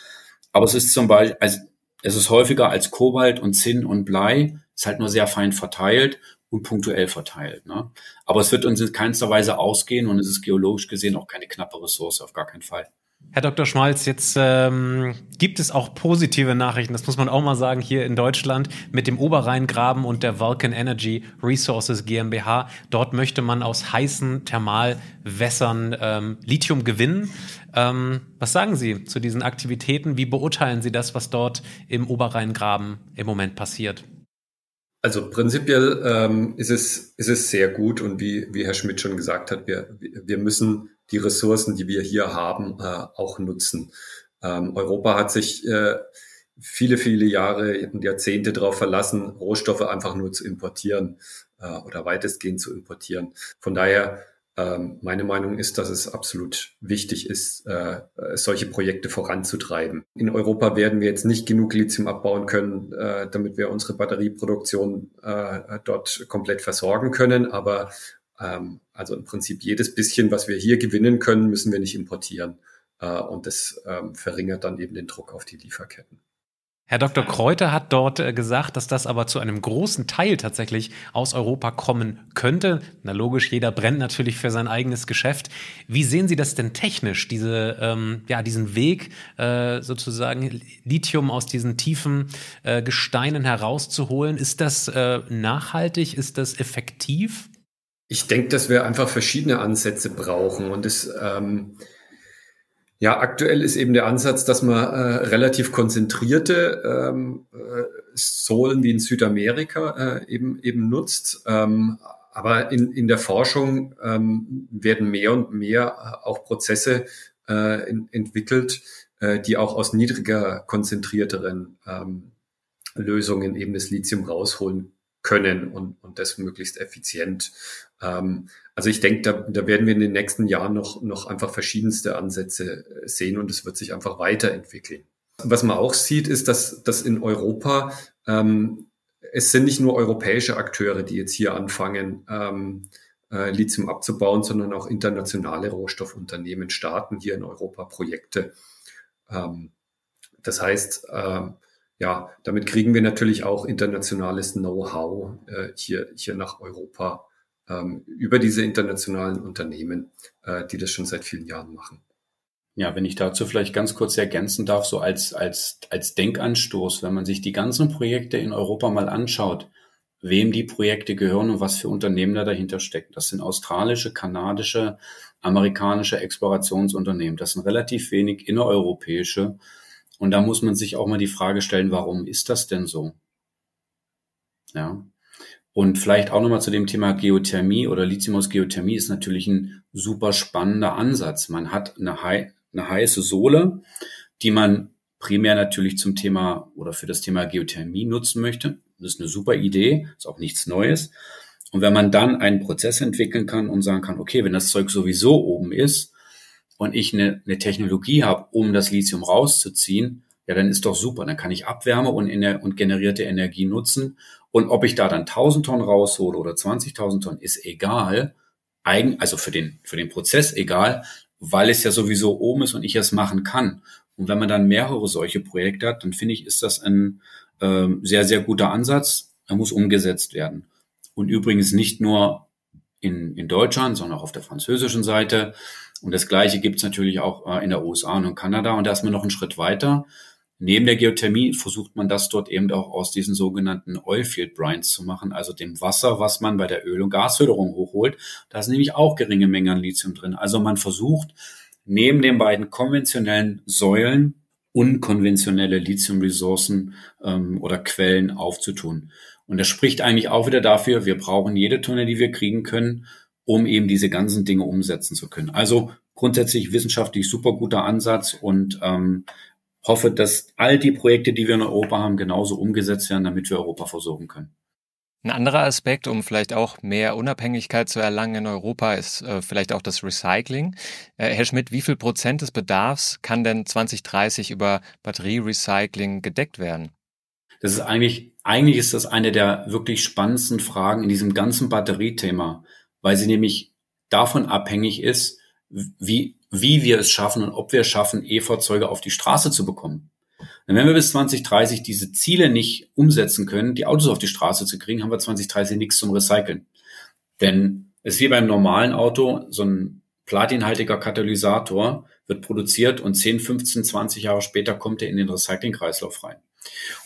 Aber es ist zum Beispiel, also es ist häufiger als Kobalt und Zinn und Blei, ist halt nur sehr fein verteilt und punktuell verteilt. Ne? Aber es wird uns in keinster Weise ausgehen und es ist geologisch gesehen auch keine knappe Ressource, auf gar keinen Fall. Herr Dr. Schmalz, jetzt ähm, gibt es auch positive Nachrichten, das muss man auch mal sagen, hier in Deutschland mit dem Oberrheingraben und der Vulcan Energy Resources GmbH. Dort möchte man aus heißen Thermalwässern ähm, Lithium gewinnen. Ähm, was sagen Sie zu diesen Aktivitäten? Wie beurteilen Sie das, was dort im Oberrheingraben im Moment passiert? Also prinzipiell ähm, ist, es, ist es sehr gut und wie, wie Herr Schmidt schon gesagt hat, wir, wir müssen die Ressourcen, die wir hier haben, äh, auch nutzen. Ähm, Europa hat sich äh, viele, viele Jahre und Jahrzehnte darauf verlassen, Rohstoffe einfach nur zu importieren äh, oder weitestgehend zu importieren. Von daher ähm, meine Meinung ist, dass es absolut wichtig ist, solche Projekte voranzutreiben. In Europa werden wir jetzt nicht genug Lithium abbauen können, damit wir unsere Batterieproduktion dort komplett versorgen können. Aber ähm, also im Prinzip jedes bisschen, was wir hier gewinnen können, müssen wir nicht importieren. Und das ähm, verringert dann eben den Druck auf die Lieferketten. Herr Dr. Kräuter hat dort äh, gesagt, dass das aber zu einem großen Teil tatsächlich aus Europa kommen könnte. Na logisch, jeder brennt natürlich für sein eigenes Geschäft. Wie sehen Sie das denn technisch, diese, ähm, ja, diesen Weg äh, sozusagen Lithium aus diesen tiefen äh, Gesteinen herauszuholen? Ist das äh, nachhaltig? Ist das effektiv? Ich denke, dass wir einfach verschiedene Ansätze brauchen und es ähm, ja, aktuell ist eben der Ansatz, dass man äh, relativ konzentrierte ähm, äh, Sohlen wie in Südamerika äh, eben, eben nutzt. Ähm, aber in, in der Forschung ähm, werden mehr und mehr auch Prozesse äh, in, entwickelt, äh, die auch aus niedriger konzentrierteren ähm, Lösungen eben das Lithium rausholen können und, und das möglichst effizient. Ähm, also ich denke, da, da werden wir in den nächsten Jahren noch, noch einfach verschiedenste Ansätze äh, sehen und es wird sich einfach weiterentwickeln. Was man auch sieht, ist, dass, dass in Europa ähm, es sind nicht nur europäische Akteure, die jetzt hier anfangen, ähm, äh, Lithium abzubauen, sondern auch internationale Rohstoffunternehmen starten hier in Europa Projekte. Ähm, das heißt, ähm, ja, damit kriegen wir natürlich auch internationales Know-how äh, hier, hier nach Europa ähm, über diese internationalen Unternehmen, äh, die das schon seit vielen Jahren machen. Ja, wenn ich dazu vielleicht ganz kurz ergänzen darf, so als, als, als Denkanstoß, wenn man sich die ganzen Projekte in Europa mal anschaut, wem die Projekte gehören und was für Unternehmen da dahinter stecken. Das sind australische, kanadische, amerikanische Explorationsunternehmen. Das sind relativ wenig innereuropäische. Und da muss man sich auch mal die Frage stellen, warum ist das denn so? Ja. Und vielleicht auch nochmal zu dem Thema Geothermie oder Lithium aus Geothermie ist natürlich ein super spannender Ansatz. Man hat eine, hei eine heiße Sohle, die man primär natürlich zum Thema oder für das Thema Geothermie nutzen möchte. Das ist eine super Idee, ist auch nichts Neues. Und wenn man dann einen Prozess entwickeln kann und sagen kann, okay, wenn das Zeug sowieso oben ist und ich eine, eine Technologie habe, um das Lithium rauszuziehen, ja, dann ist doch super. Dann kann ich Abwärme und, und generierte Energie nutzen und ob ich da dann 1000 Tonnen raushole oder 20.000 Tonnen, ist egal. Eigen, also für den, für den Prozess egal, weil es ja sowieso oben ist und ich es machen kann. Und wenn man dann mehrere solche Projekte hat, dann finde ich, ist das ein ähm, sehr, sehr guter Ansatz. Er muss umgesetzt werden. Und übrigens nicht nur in, in Deutschland, sondern auch auf der französischen Seite. Und das Gleiche gibt es natürlich auch äh, in der USA und in Kanada. Und da ist man noch einen Schritt weiter. Neben der Geothermie versucht man das dort eben auch aus diesen sogenannten Oilfield Brines zu machen, also dem Wasser, was man bei der Öl- und Gasförderung hochholt. Da sind nämlich auch geringe Mengen an Lithium drin. Also man versucht neben den beiden konventionellen Säulen unkonventionelle Lithium-Ressourcen ähm, oder Quellen aufzutun. Und das spricht eigentlich auch wieder dafür, wir brauchen jede Tonne, die wir kriegen können, um eben diese ganzen Dinge umsetzen zu können. Also grundsätzlich wissenschaftlich super guter Ansatz und ähm, hoffe, dass all die Projekte, die wir in Europa haben, genauso umgesetzt werden, damit wir Europa versorgen können. Ein anderer Aspekt, um vielleicht auch mehr Unabhängigkeit zu erlangen in Europa, ist äh, vielleicht auch das Recycling. Äh, Herr Schmidt, wie viel Prozent des Bedarfs kann denn 2030 über Batterierecycling gedeckt werden? Das ist eigentlich, eigentlich ist das eine der wirklich spannendsten Fragen in diesem ganzen Batteriethema, weil sie nämlich davon abhängig ist, wie, wie wir es schaffen und ob wir es schaffen, E-Fahrzeuge auf die Straße zu bekommen. Und wenn wir bis 2030 diese Ziele nicht umsetzen können, die Autos auf die Straße zu kriegen, haben wir 2030 nichts zum Recyceln. Denn es ist wie beim normalen Auto, so ein platinhaltiger Katalysator wird produziert und 10, 15, 20 Jahre später kommt er in den Recyclingkreislauf rein.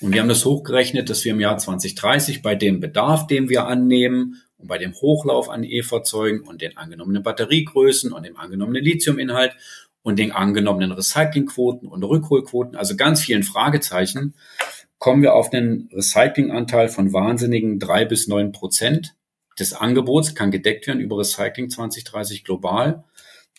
Und wir haben das hochgerechnet, dass wir im Jahr 2030 bei dem Bedarf, den wir annehmen und bei dem Hochlauf an E-Fahrzeugen und den angenommenen Batteriegrößen und dem angenommenen Lithiuminhalt und den angenommenen Recyclingquoten und Rückholquoten, also ganz vielen Fragezeichen, kommen wir auf einen Recyclinganteil von wahnsinnigen drei bis neun Prozent des Angebots kann gedeckt werden über Recycling 2030 global.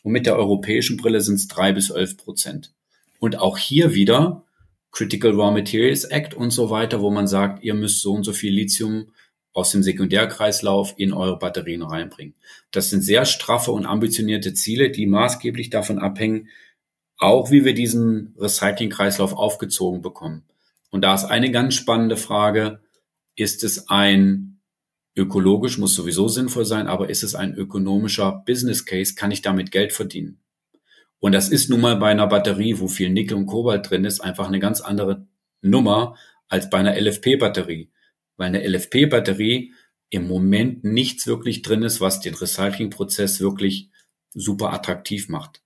Und mit der europäischen Brille sind es drei bis elf Prozent. Und auch hier wieder Critical Raw Materials Act und so weiter, wo man sagt, ihr müsst so und so viel Lithium aus dem Sekundärkreislauf in eure Batterien reinbringen. Das sind sehr straffe und ambitionierte Ziele, die maßgeblich davon abhängen, auch wie wir diesen Recyclingkreislauf aufgezogen bekommen. Und da ist eine ganz spannende Frage, ist es ein ökologisch, muss sowieso sinnvoll sein, aber ist es ein ökonomischer Business Case, kann ich damit Geld verdienen? Und das ist nun mal bei einer Batterie, wo viel Nickel und Kobalt drin ist, einfach eine ganz andere Nummer als bei einer LFP-Batterie weil eine LFP-Batterie im Moment nichts wirklich drin ist, was den Recyclingprozess wirklich super attraktiv macht.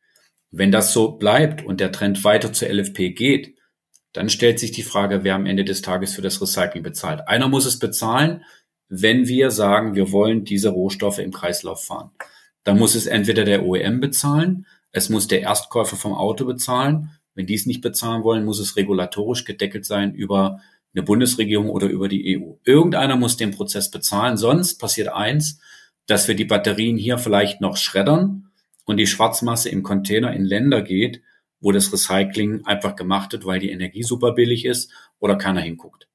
Wenn das so bleibt und der Trend weiter zur LFP geht, dann stellt sich die Frage, wer am Ende des Tages für das Recycling bezahlt. Einer muss es bezahlen, wenn wir sagen, wir wollen diese Rohstoffe im Kreislauf fahren. Dann muss es entweder der OEM bezahlen, es muss der Erstkäufer vom Auto bezahlen. Wenn die es nicht bezahlen wollen, muss es regulatorisch gedeckelt sein über eine Bundesregierung oder über die EU. Irgendeiner muss den Prozess bezahlen, sonst passiert eins, dass wir die Batterien hier vielleicht noch schreddern und die Schwarzmasse im Container in Länder geht, wo das Recycling einfach gemacht wird, weil die Energie super billig ist oder keiner hinguckt.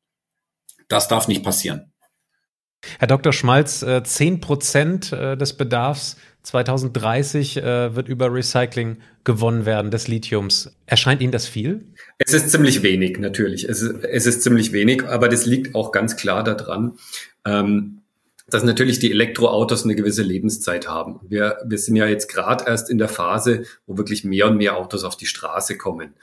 Das darf nicht passieren. Herr Dr. Schmalz, äh, zehn Prozent äh, des Bedarfs 2030 äh, wird über Recycling gewonnen werden des Lithiums. Erscheint Ihnen das viel? Es ist ziemlich wenig, natürlich. Es ist, es ist ziemlich wenig, aber das liegt auch ganz klar daran, ähm, dass natürlich die Elektroautos eine gewisse Lebenszeit haben. Wir, wir sind ja jetzt gerade erst in der Phase, wo wirklich mehr und mehr Autos auf die Straße kommen.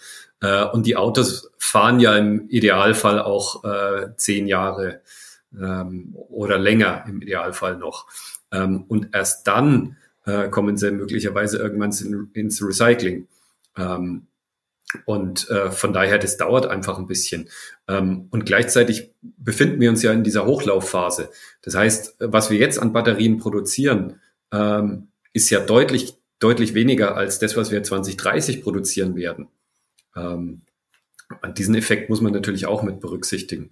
Äh, und die Autos fahren ja im Idealfall auch äh, zehn Jahre ähm, oder länger im Idealfall noch. Ähm, und erst dann äh, kommen sie möglicherweise irgendwann in, ins Recycling. Ähm, und äh, von daher, das dauert einfach ein bisschen. Ähm, und gleichzeitig befinden wir uns ja in dieser Hochlaufphase. Das heißt, was wir jetzt an Batterien produzieren, ähm, ist ja deutlich, deutlich weniger als das, was wir 2030 produzieren werden. Ähm, an diesen Effekt muss man natürlich auch mit berücksichtigen.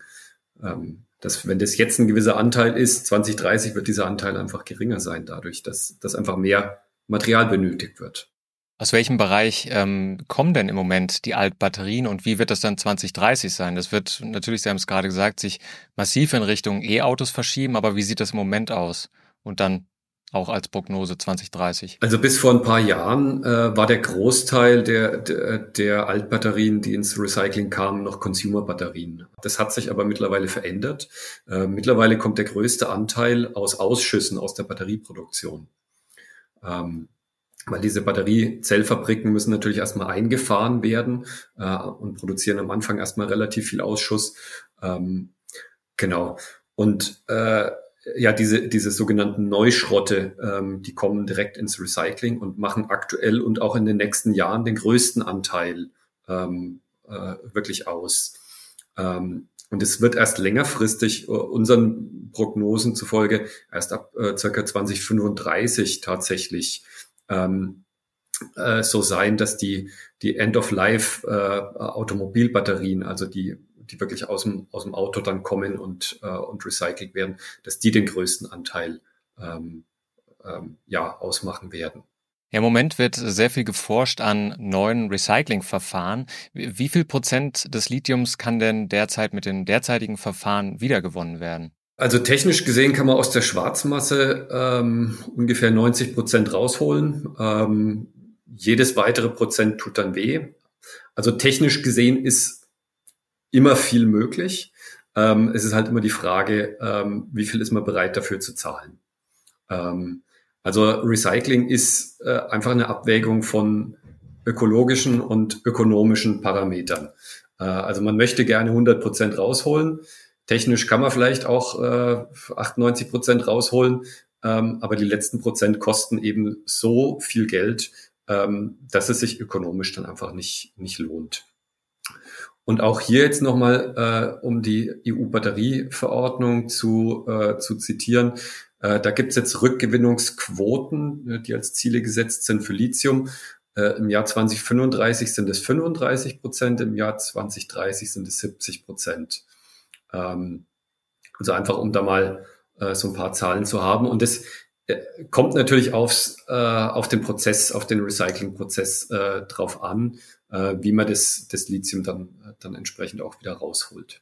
Ähm, dass wenn das jetzt ein gewisser Anteil ist, 2030 wird dieser Anteil einfach geringer sein, dadurch, dass, dass einfach mehr Material benötigt wird. Aus welchem Bereich ähm, kommen denn im Moment die Altbatterien und wie wird das dann 2030 sein? Das wird natürlich, Sie haben es gerade gesagt, sich massiv in Richtung E-Autos verschieben, aber wie sieht das im Moment aus? Und dann auch als Prognose 2030? Also bis vor ein paar Jahren äh, war der Großteil der, der, der Altbatterien, die ins Recycling kamen, noch Consumer-Batterien. Das hat sich aber mittlerweile verändert. Äh, mittlerweile kommt der größte Anteil aus Ausschüssen aus der Batterieproduktion. Ähm, weil diese Batteriezellfabriken müssen natürlich erstmal eingefahren werden äh, und produzieren am Anfang erstmal relativ viel Ausschuss. Ähm, genau. Und äh, ja, diese, diese sogenannten Neuschrotte, ähm, die kommen direkt ins Recycling und machen aktuell und auch in den nächsten Jahren den größten Anteil ähm, äh, wirklich aus. Ähm, und es wird erst längerfristig, uh, unseren Prognosen zufolge, erst ab äh, circa 2035 tatsächlich ähm, äh, so sein, dass die, die End-of-Life-Automobilbatterien, äh, also die, die wirklich aus dem, aus dem Auto dann kommen und, äh, und recycelt werden, dass die den größten Anteil ähm, ähm, ja, ausmachen werden. Ja, Im Moment wird sehr viel geforscht an neuen Recyclingverfahren. Wie viel Prozent des Lithiums kann denn derzeit mit den derzeitigen Verfahren wiedergewonnen werden? Also technisch gesehen kann man aus der Schwarzmasse ähm, ungefähr 90 Prozent rausholen. Ähm, jedes weitere Prozent tut dann weh. Also technisch gesehen ist immer viel möglich. Ähm, es ist halt immer die Frage, ähm, wie viel ist man bereit dafür zu zahlen. Ähm, also Recycling ist äh, einfach eine Abwägung von ökologischen und ökonomischen Parametern. Äh, also man möchte gerne 100 Prozent rausholen. Technisch kann man vielleicht auch äh, 98 Prozent rausholen, ähm, aber die letzten Prozent kosten eben so viel Geld, ähm, dass es sich ökonomisch dann einfach nicht, nicht lohnt. Und auch hier jetzt nochmal, äh, um die EU-Batterieverordnung zu, äh, zu zitieren, äh, da gibt es jetzt Rückgewinnungsquoten, äh, die als Ziele gesetzt sind für Lithium. Äh, Im Jahr 2035 sind es 35 Prozent, im Jahr 2030 sind es 70 Prozent. Ähm, also einfach, um da mal äh, so ein paar Zahlen zu haben. Und das äh, kommt natürlich aufs, äh, auf den Prozess, auf den Recyclingprozess äh, drauf an, wie man das, das Lithium dann, dann entsprechend auch wieder rausholt.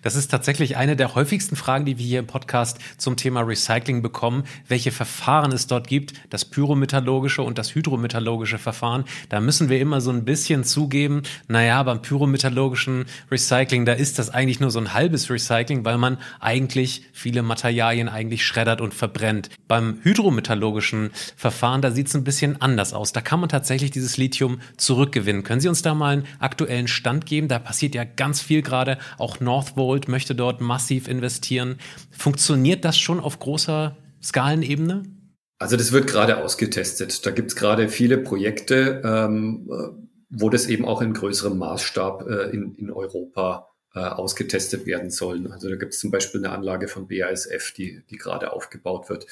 Das ist tatsächlich eine der häufigsten Fragen, die wir hier im Podcast zum Thema Recycling bekommen, welche Verfahren es dort gibt, das pyrometallurgische und das hydrometallurgische Verfahren. Da müssen wir immer so ein bisschen zugeben, naja, beim pyrometallurgischen Recycling, da ist das eigentlich nur so ein halbes Recycling, weil man eigentlich viele Materialien eigentlich schreddert und verbrennt. Beim hydrometallurgischen Verfahren, da sieht es ein bisschen anders aus. Da kann man tatsächlich dieses Lithium zurückgewinnen. Können Sie uns da mal einen aktuellen Stand geben? Da passiert ja ganz viel gerade, auch Northwood Northvolt möchte dort massiv investieren. Funktioniert das schon auf großer Skalenebene? Also das wird gerade ausgetestet. Da gibt es gerade viele Projekte, ähm, wo das eben auch in größerem Maßstab äh, in, in Europa äh, ausgetestet werden sollen. Also da gibt es zum Beispiel eine Anlage von BASF, die, die gerade aufgebaut wird,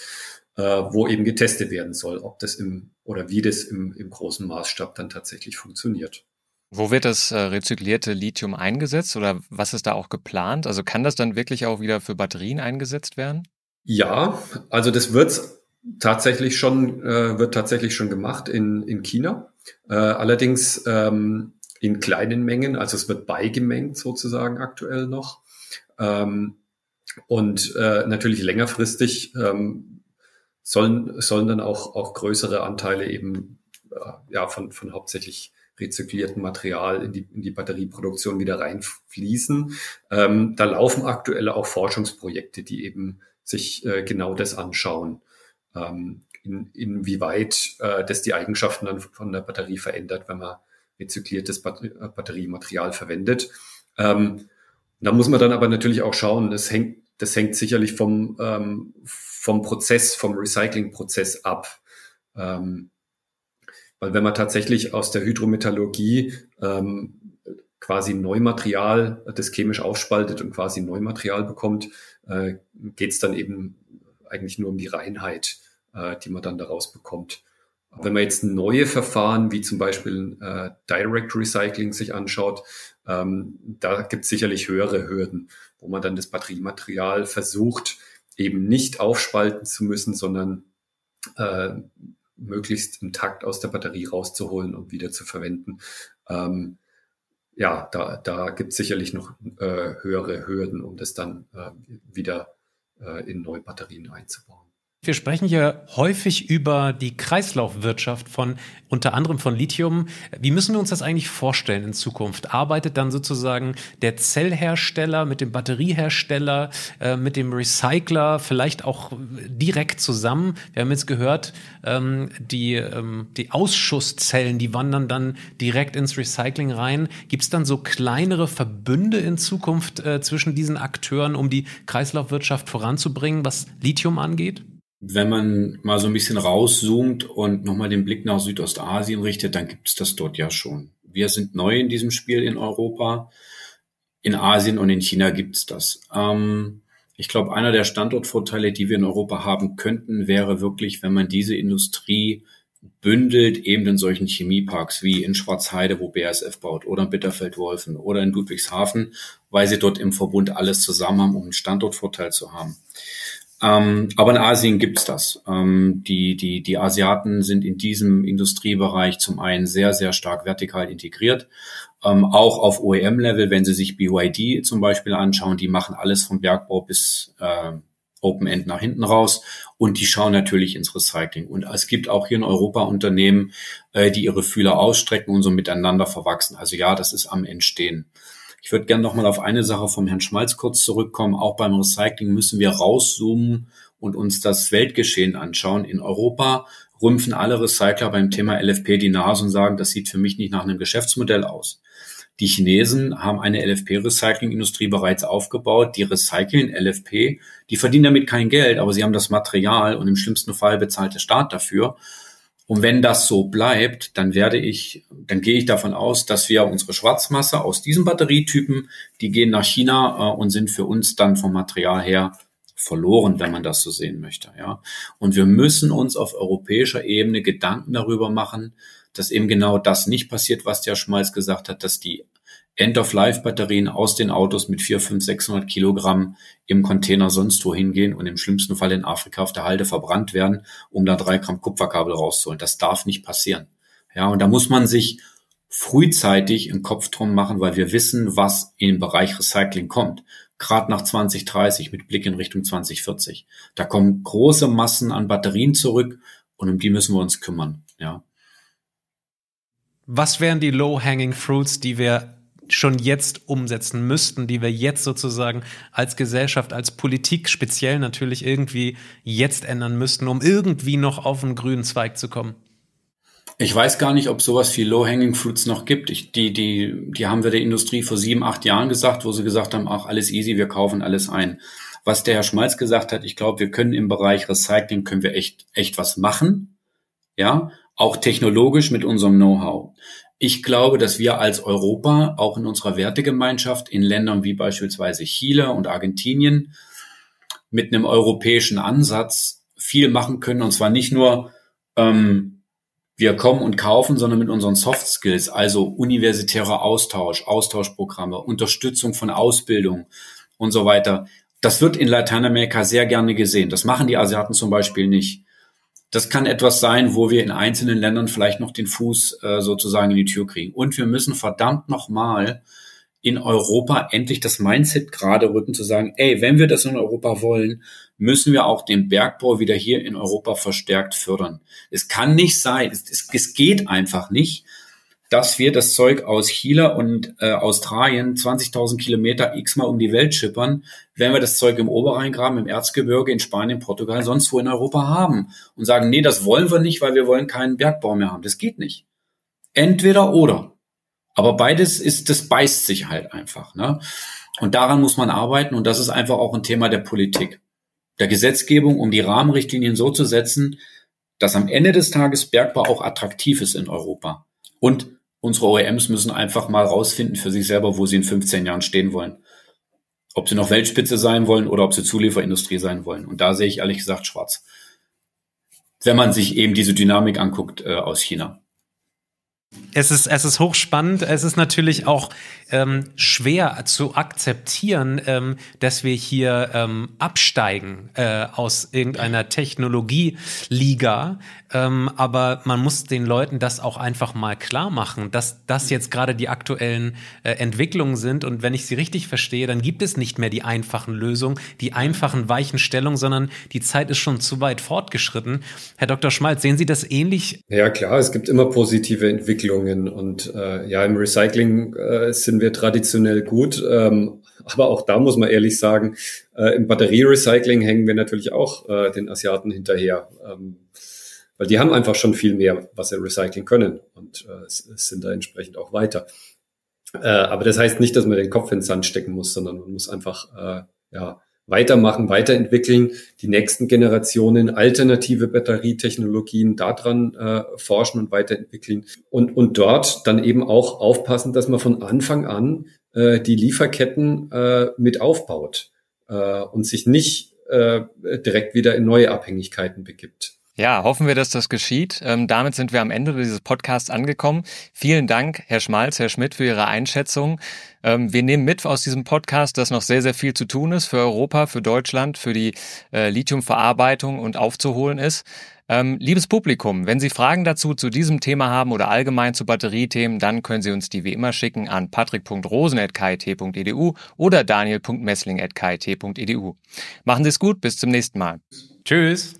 äh, wo eben getestet werden soll, ob das im oder wie das im, im großen Maßstab dann tatsächlich funktioniert. Wo wird das äh, rezyklierte Lithium eingesetzt oder was ist da auch geplant? Also kann das dann wirklich auch wieder für Batterien eingesetzt werden? Ja, also das wird tatsächlich schon, äh, wird tatsächlich schon gemacht in, in China. Äh, allerdings ähm, in kleinen Mengen, also es wird beigemengt sozusagen aktuell noch. Ähm, und äh, natürlich längerfristig ähm, sollen, sollen dann auch, auch größere Anteile eben äh, ja, von, von hauptsächlich rezyklierten Material in die, in die Batterieproduktion wieder reinfließen. Ähm, da laufen aktuell auch Forschungsprojekte, die eben sich äh, genau das anschauen, ähm, in, inwieweit äh, das die Eigenschaften dann von der Batterie verändert, wenn man rezykliertes Batteriematerial verwendet. Ähm, da muss man dann aber natürlich auch schauen, das hängt, das hängt sicherlich vom, ähm, vom Prozess, vom Recyclingprozess ab. Ähm, weil wenn man tatsächlich aus der Hydrometallurgie ähm, quasi Neumaterial, das chemisch aufspaltet und quasi Neumaterial bekommt, äh, geht es dann eben eigentlich nur um die Reinheit, äh, die man dann daraus bekommt. Wenn man jetzt neue Verfahren wie zum Beispiel äh, Direct Recycling sich anschaut, ähm, da gibt es sicherlich höhere Hürden, wo man dann das Batteriematerial versucht, eben nicht aufspalten zu müssen, sondern äh, möglichst intakt aus der Batterie rauszuholen und wieder zu verwenden. Ähm, ja, da, da gibt es sicherlich noch äh, höhere Hürden, um das dann äh, wieder äh, in neue Batterien einzubauen. Wir sprechen hier häufig über die Kreislaufwirtschaft von unter anderem von Lithium. Wie müssen wir uns das eigentlich vorstellen in Zukunft? Arbeitet dann sozusagen der Zellhersteller mit dem Batteriehersteller, äh, mit dem Recycler vielleicht auch direkt zusammen? Wir haben jetzt gehört, ähm, die, ähm, die Ausschusszellen, die wandern dann direkt ins Recycling rein. Gibt es dann so kleinere Verbünde in Zukunft äh, zwischen diesen Akteuren, um die Kreislaufwirtschaft voranzubringen, was Lithium angeht? Wenn man mal so ein bisschen rauszoomt und nochmal den Blick nach Südostasien richtet, dann gibt es das dort ja schon. Wir sind neu in diesem Spiel in Europa. In Asien und in China gibt es das. Ähm, ich glaube, einer der Standortvorteile, die wir in Europa haben könnten, wäre wirklich, wenn man diese Industrie bündelt eben in solchen Chemieparks wie in Schwarzheide, wo BASF baut, oder in Bitterfeld-Wolfen oder in Ludwigshafen, weil sie dort im Verbund alles zusammen haben, um einen Standortvorteil zu haben. Ähm, aber in Asien gibt's das. Ähm, die, die, die Asiaten sind in diesem Industriebereich zum einen sehr, sehr stark vertikal integriert. Ähm, auch auf OEM-Level, wenn Sie sich BYD zum Beispiel anschauen, die machen alles vom Bergbau bis äh, Open End nach hinten raus und die schauen natürlich ins Recycling. Und es gibt auch hier in Europa Unternehmen, äh, die ihre Fühler ausstrecken und so miteinander verwachsen. Also ja, das ist am Entstehen. Ich würde gerne nochmal auf eine Sache vom Herrn Schmalz kurz zurückkommen. Auch beim Recycling müssen wir rauszoomen und uns das Weltgeschehen anschauen. In Europa rümpfen alle Recycler beim Thema LFP die Nase und sagen, das sieht für mich nicht nach einem Geschäftsmodell aus. Die Chinesen haben eine LFP-Recycling-Industrie bereits aufgebaut. Die recyceln LFP. Die verdienen damit kein Geld, aber sie haben das Material und im schlimmsten Fall bezahlt der Staat dafür. Und wenn das so bleibt, dann werde ich, dann gehe ich davon aus, dass wir unsere Schwarzmasse aus diesen Batterietypen, die gehen nach China äh, und sind für uns dann vom Material her verloren, wenn man das so sehen möchte, ja. Und wir müssen uns auf europäischer Ebene Gedanken darüber machen, dass eben genau das nicht passiert, was der Schmalz gesagt hat, dass die End-of-Life-Batterien aus den Autos mit 4, 5, 600 Kilogramm im Container sonst wohin gehen und im schlimmsten Fall in Afrika auf der Halde verbrannt werden, um da drei Gramm Kupferkabel rauszuholen. Das darf nicht passieren. Ja, und da muss man sich frühzeitig im Kopf drum machen, weil wir wissen, was im Bereich Recycling kommt. Gerade nach 2030 mit Blick in Richtung 2040. Da kommen große Massen an Batterien zurück und um die müssen wir uns kümmern. Ja. Was wären die low-hanging fruits, die wir schon jetzt umsetzen müssten, die wir jetzt sozusagen als Gesellschaft, als Politik speziell natürlich irgendwie jetzt ändern müssten, um irgendwie noch auf einen grünen Zweig zu kommen? Ich weiß gar nicht, ob sowas wie Low-Hanging Fruits noch gibt. Ich, die, die, die haben wir der Industrie vor sieben, acht Jahren gesagt, wo sie gesagt haben, ach, alles easy, wir kaufen alles ein. Was der Herr Schmalz gesagt hat, ich glaube, wir können im Bereich Recycling, können wir echt, echt was machen. Ja, auch technologisch mit unserem Know-how. Ich glaube, dass wir als Europa auch in unserer Wertegemeinschaft in Ländern wie beispielsweise Chile und Argentinien mit einem europäischen Ansatz viel machen können. Und zwar nicht nur, ähm, wir kommen und kaufen, sondern mit unseren Soft Skills, also universitärer Austausch, Austauschprogramme, Unterstützung von Ausbildung und so weiter. Das wird in Lateinamerika sehr gerne gesehen. Das machen die Asiaten zum Beispiel nicht. Das kann etwas sein, wo wir in einzelnen Ländern vielleicht noch den Fuß äh, sozusagen in die Tür kriegen. Und wir müssen verdammt nochmal in Europa endlich das Mindset gerade rücken, zu sagen, ey, wenn wir das in Europa wollen, müssen wir auch den Bergbau wieder hier in Europa verstärkt fördern. Es kann nicht sein, es, es, es geht einfach nicht, dass wir das Zeug aus China und äh, Australien 20.000 Kilometer x-mal um die Welt schippern, wenn wir das Zeug im Oberrheingraben, im Erzgebirge, in Spanien, Portugal, sonst wo in Europa haben und sagen, nee, das wollen wir nicht, weil wir wollen keinen Bergbau mehr haben. Das geht nicht. Entweder oder. Aber beides ist, das beißt sich halt einfach. Ne? Und daran muss man arbeiten und das ist einfach auch ein Thema der Politik, der Gesetzgebung, um die Rahmenrichtlinien so zu setzen, dass am Ende des Tages Bergbau auch attraktiv ist in Europa. Und unsere OEMs müssen einfach mal rausfinden für sich selber, wo sie in 15 Jahren stehen wollen. Ob sie noch Weltspitze sein wollen oder ob sie Zulieferindustrie sein wollen. Und da sehe ich ehrlich gesagt schwarz. Wenn man sich eben diese Dynamik anguckt äh, aus China. Es ist, es ist hochspannend. Es ist natürlich auch ähm, schwer zu akzeptieren, ähm, dass wir hier ähm, absteigen äh, aus irgendeiner Technologieliga. Ähm, aber man muss den Leuten das auch einfach mal klar machen, dass das jetzt gerade die aktuellen äh, Entwicklungen sind. Und wenn ich sie richtig verstehe, dann gibt es nicht mehr die einfachen Lösungen, die einfachen weichen Stellungen, sondern die Zeit ist schon zu weit fortgeschritten. Herr Dr. Schmalz, sehen Sie das ähnlich? Ja, klar, es gibt immer positive Entwicklungen. Und äh, ja, im Recycling äh, sind wir traditionell gut. Ähm, aber auch da muss man ehrlich sagen, äh, im Batterierecycling hängen wir natürlich auch äh, den Asiaten hinterher. Ähm, weil die haben einfach schon viel mehr, was sie recyceln können und äh, sind da entsprechend auch weiter. Äh, aber das heißt nicht, dass man den Kopf in den Sand stecken muss, sondern man muss einfach äh, ja, weitermachen, weiterentwickeln, die nächsten Generationen alternative Batterietechnologien daran äh, forschen und weiterentwickeln und, und dort dann eben auch aufpassen, dass man von Anfang an äh, die Lieferketten äh, mit aufbaut äh, und sich nicht äh, direkt wieder in neue Abhängigkeiten begibt. Ja, hoffen wir, dass das geschieht. Ähm, damit sind wir am Ende dieses Podcasts angekommen. Vielen Dank, Herr Schmalz, Herr Schmidt, für Ihre Einschätzung. Ähm, wir nehmen mit aus diesem Podcast, dass noch sehr, sehr viel zu tun ist für Europa, für Deutschland, für die äh, Lithiumverarbeitung und aufzuholen ist. Ähm, liebes Publikum, wenn Sie Fragen dazu zu diesem Thema haben oder allgemein zu Batteriethemen, dann können Sie uns die wie immer schicken an patrick.rosen.kit.edu oder daniel.messling.kit.edu. Machen Sie es gut, bis zum nächsten Mal. Tschüss.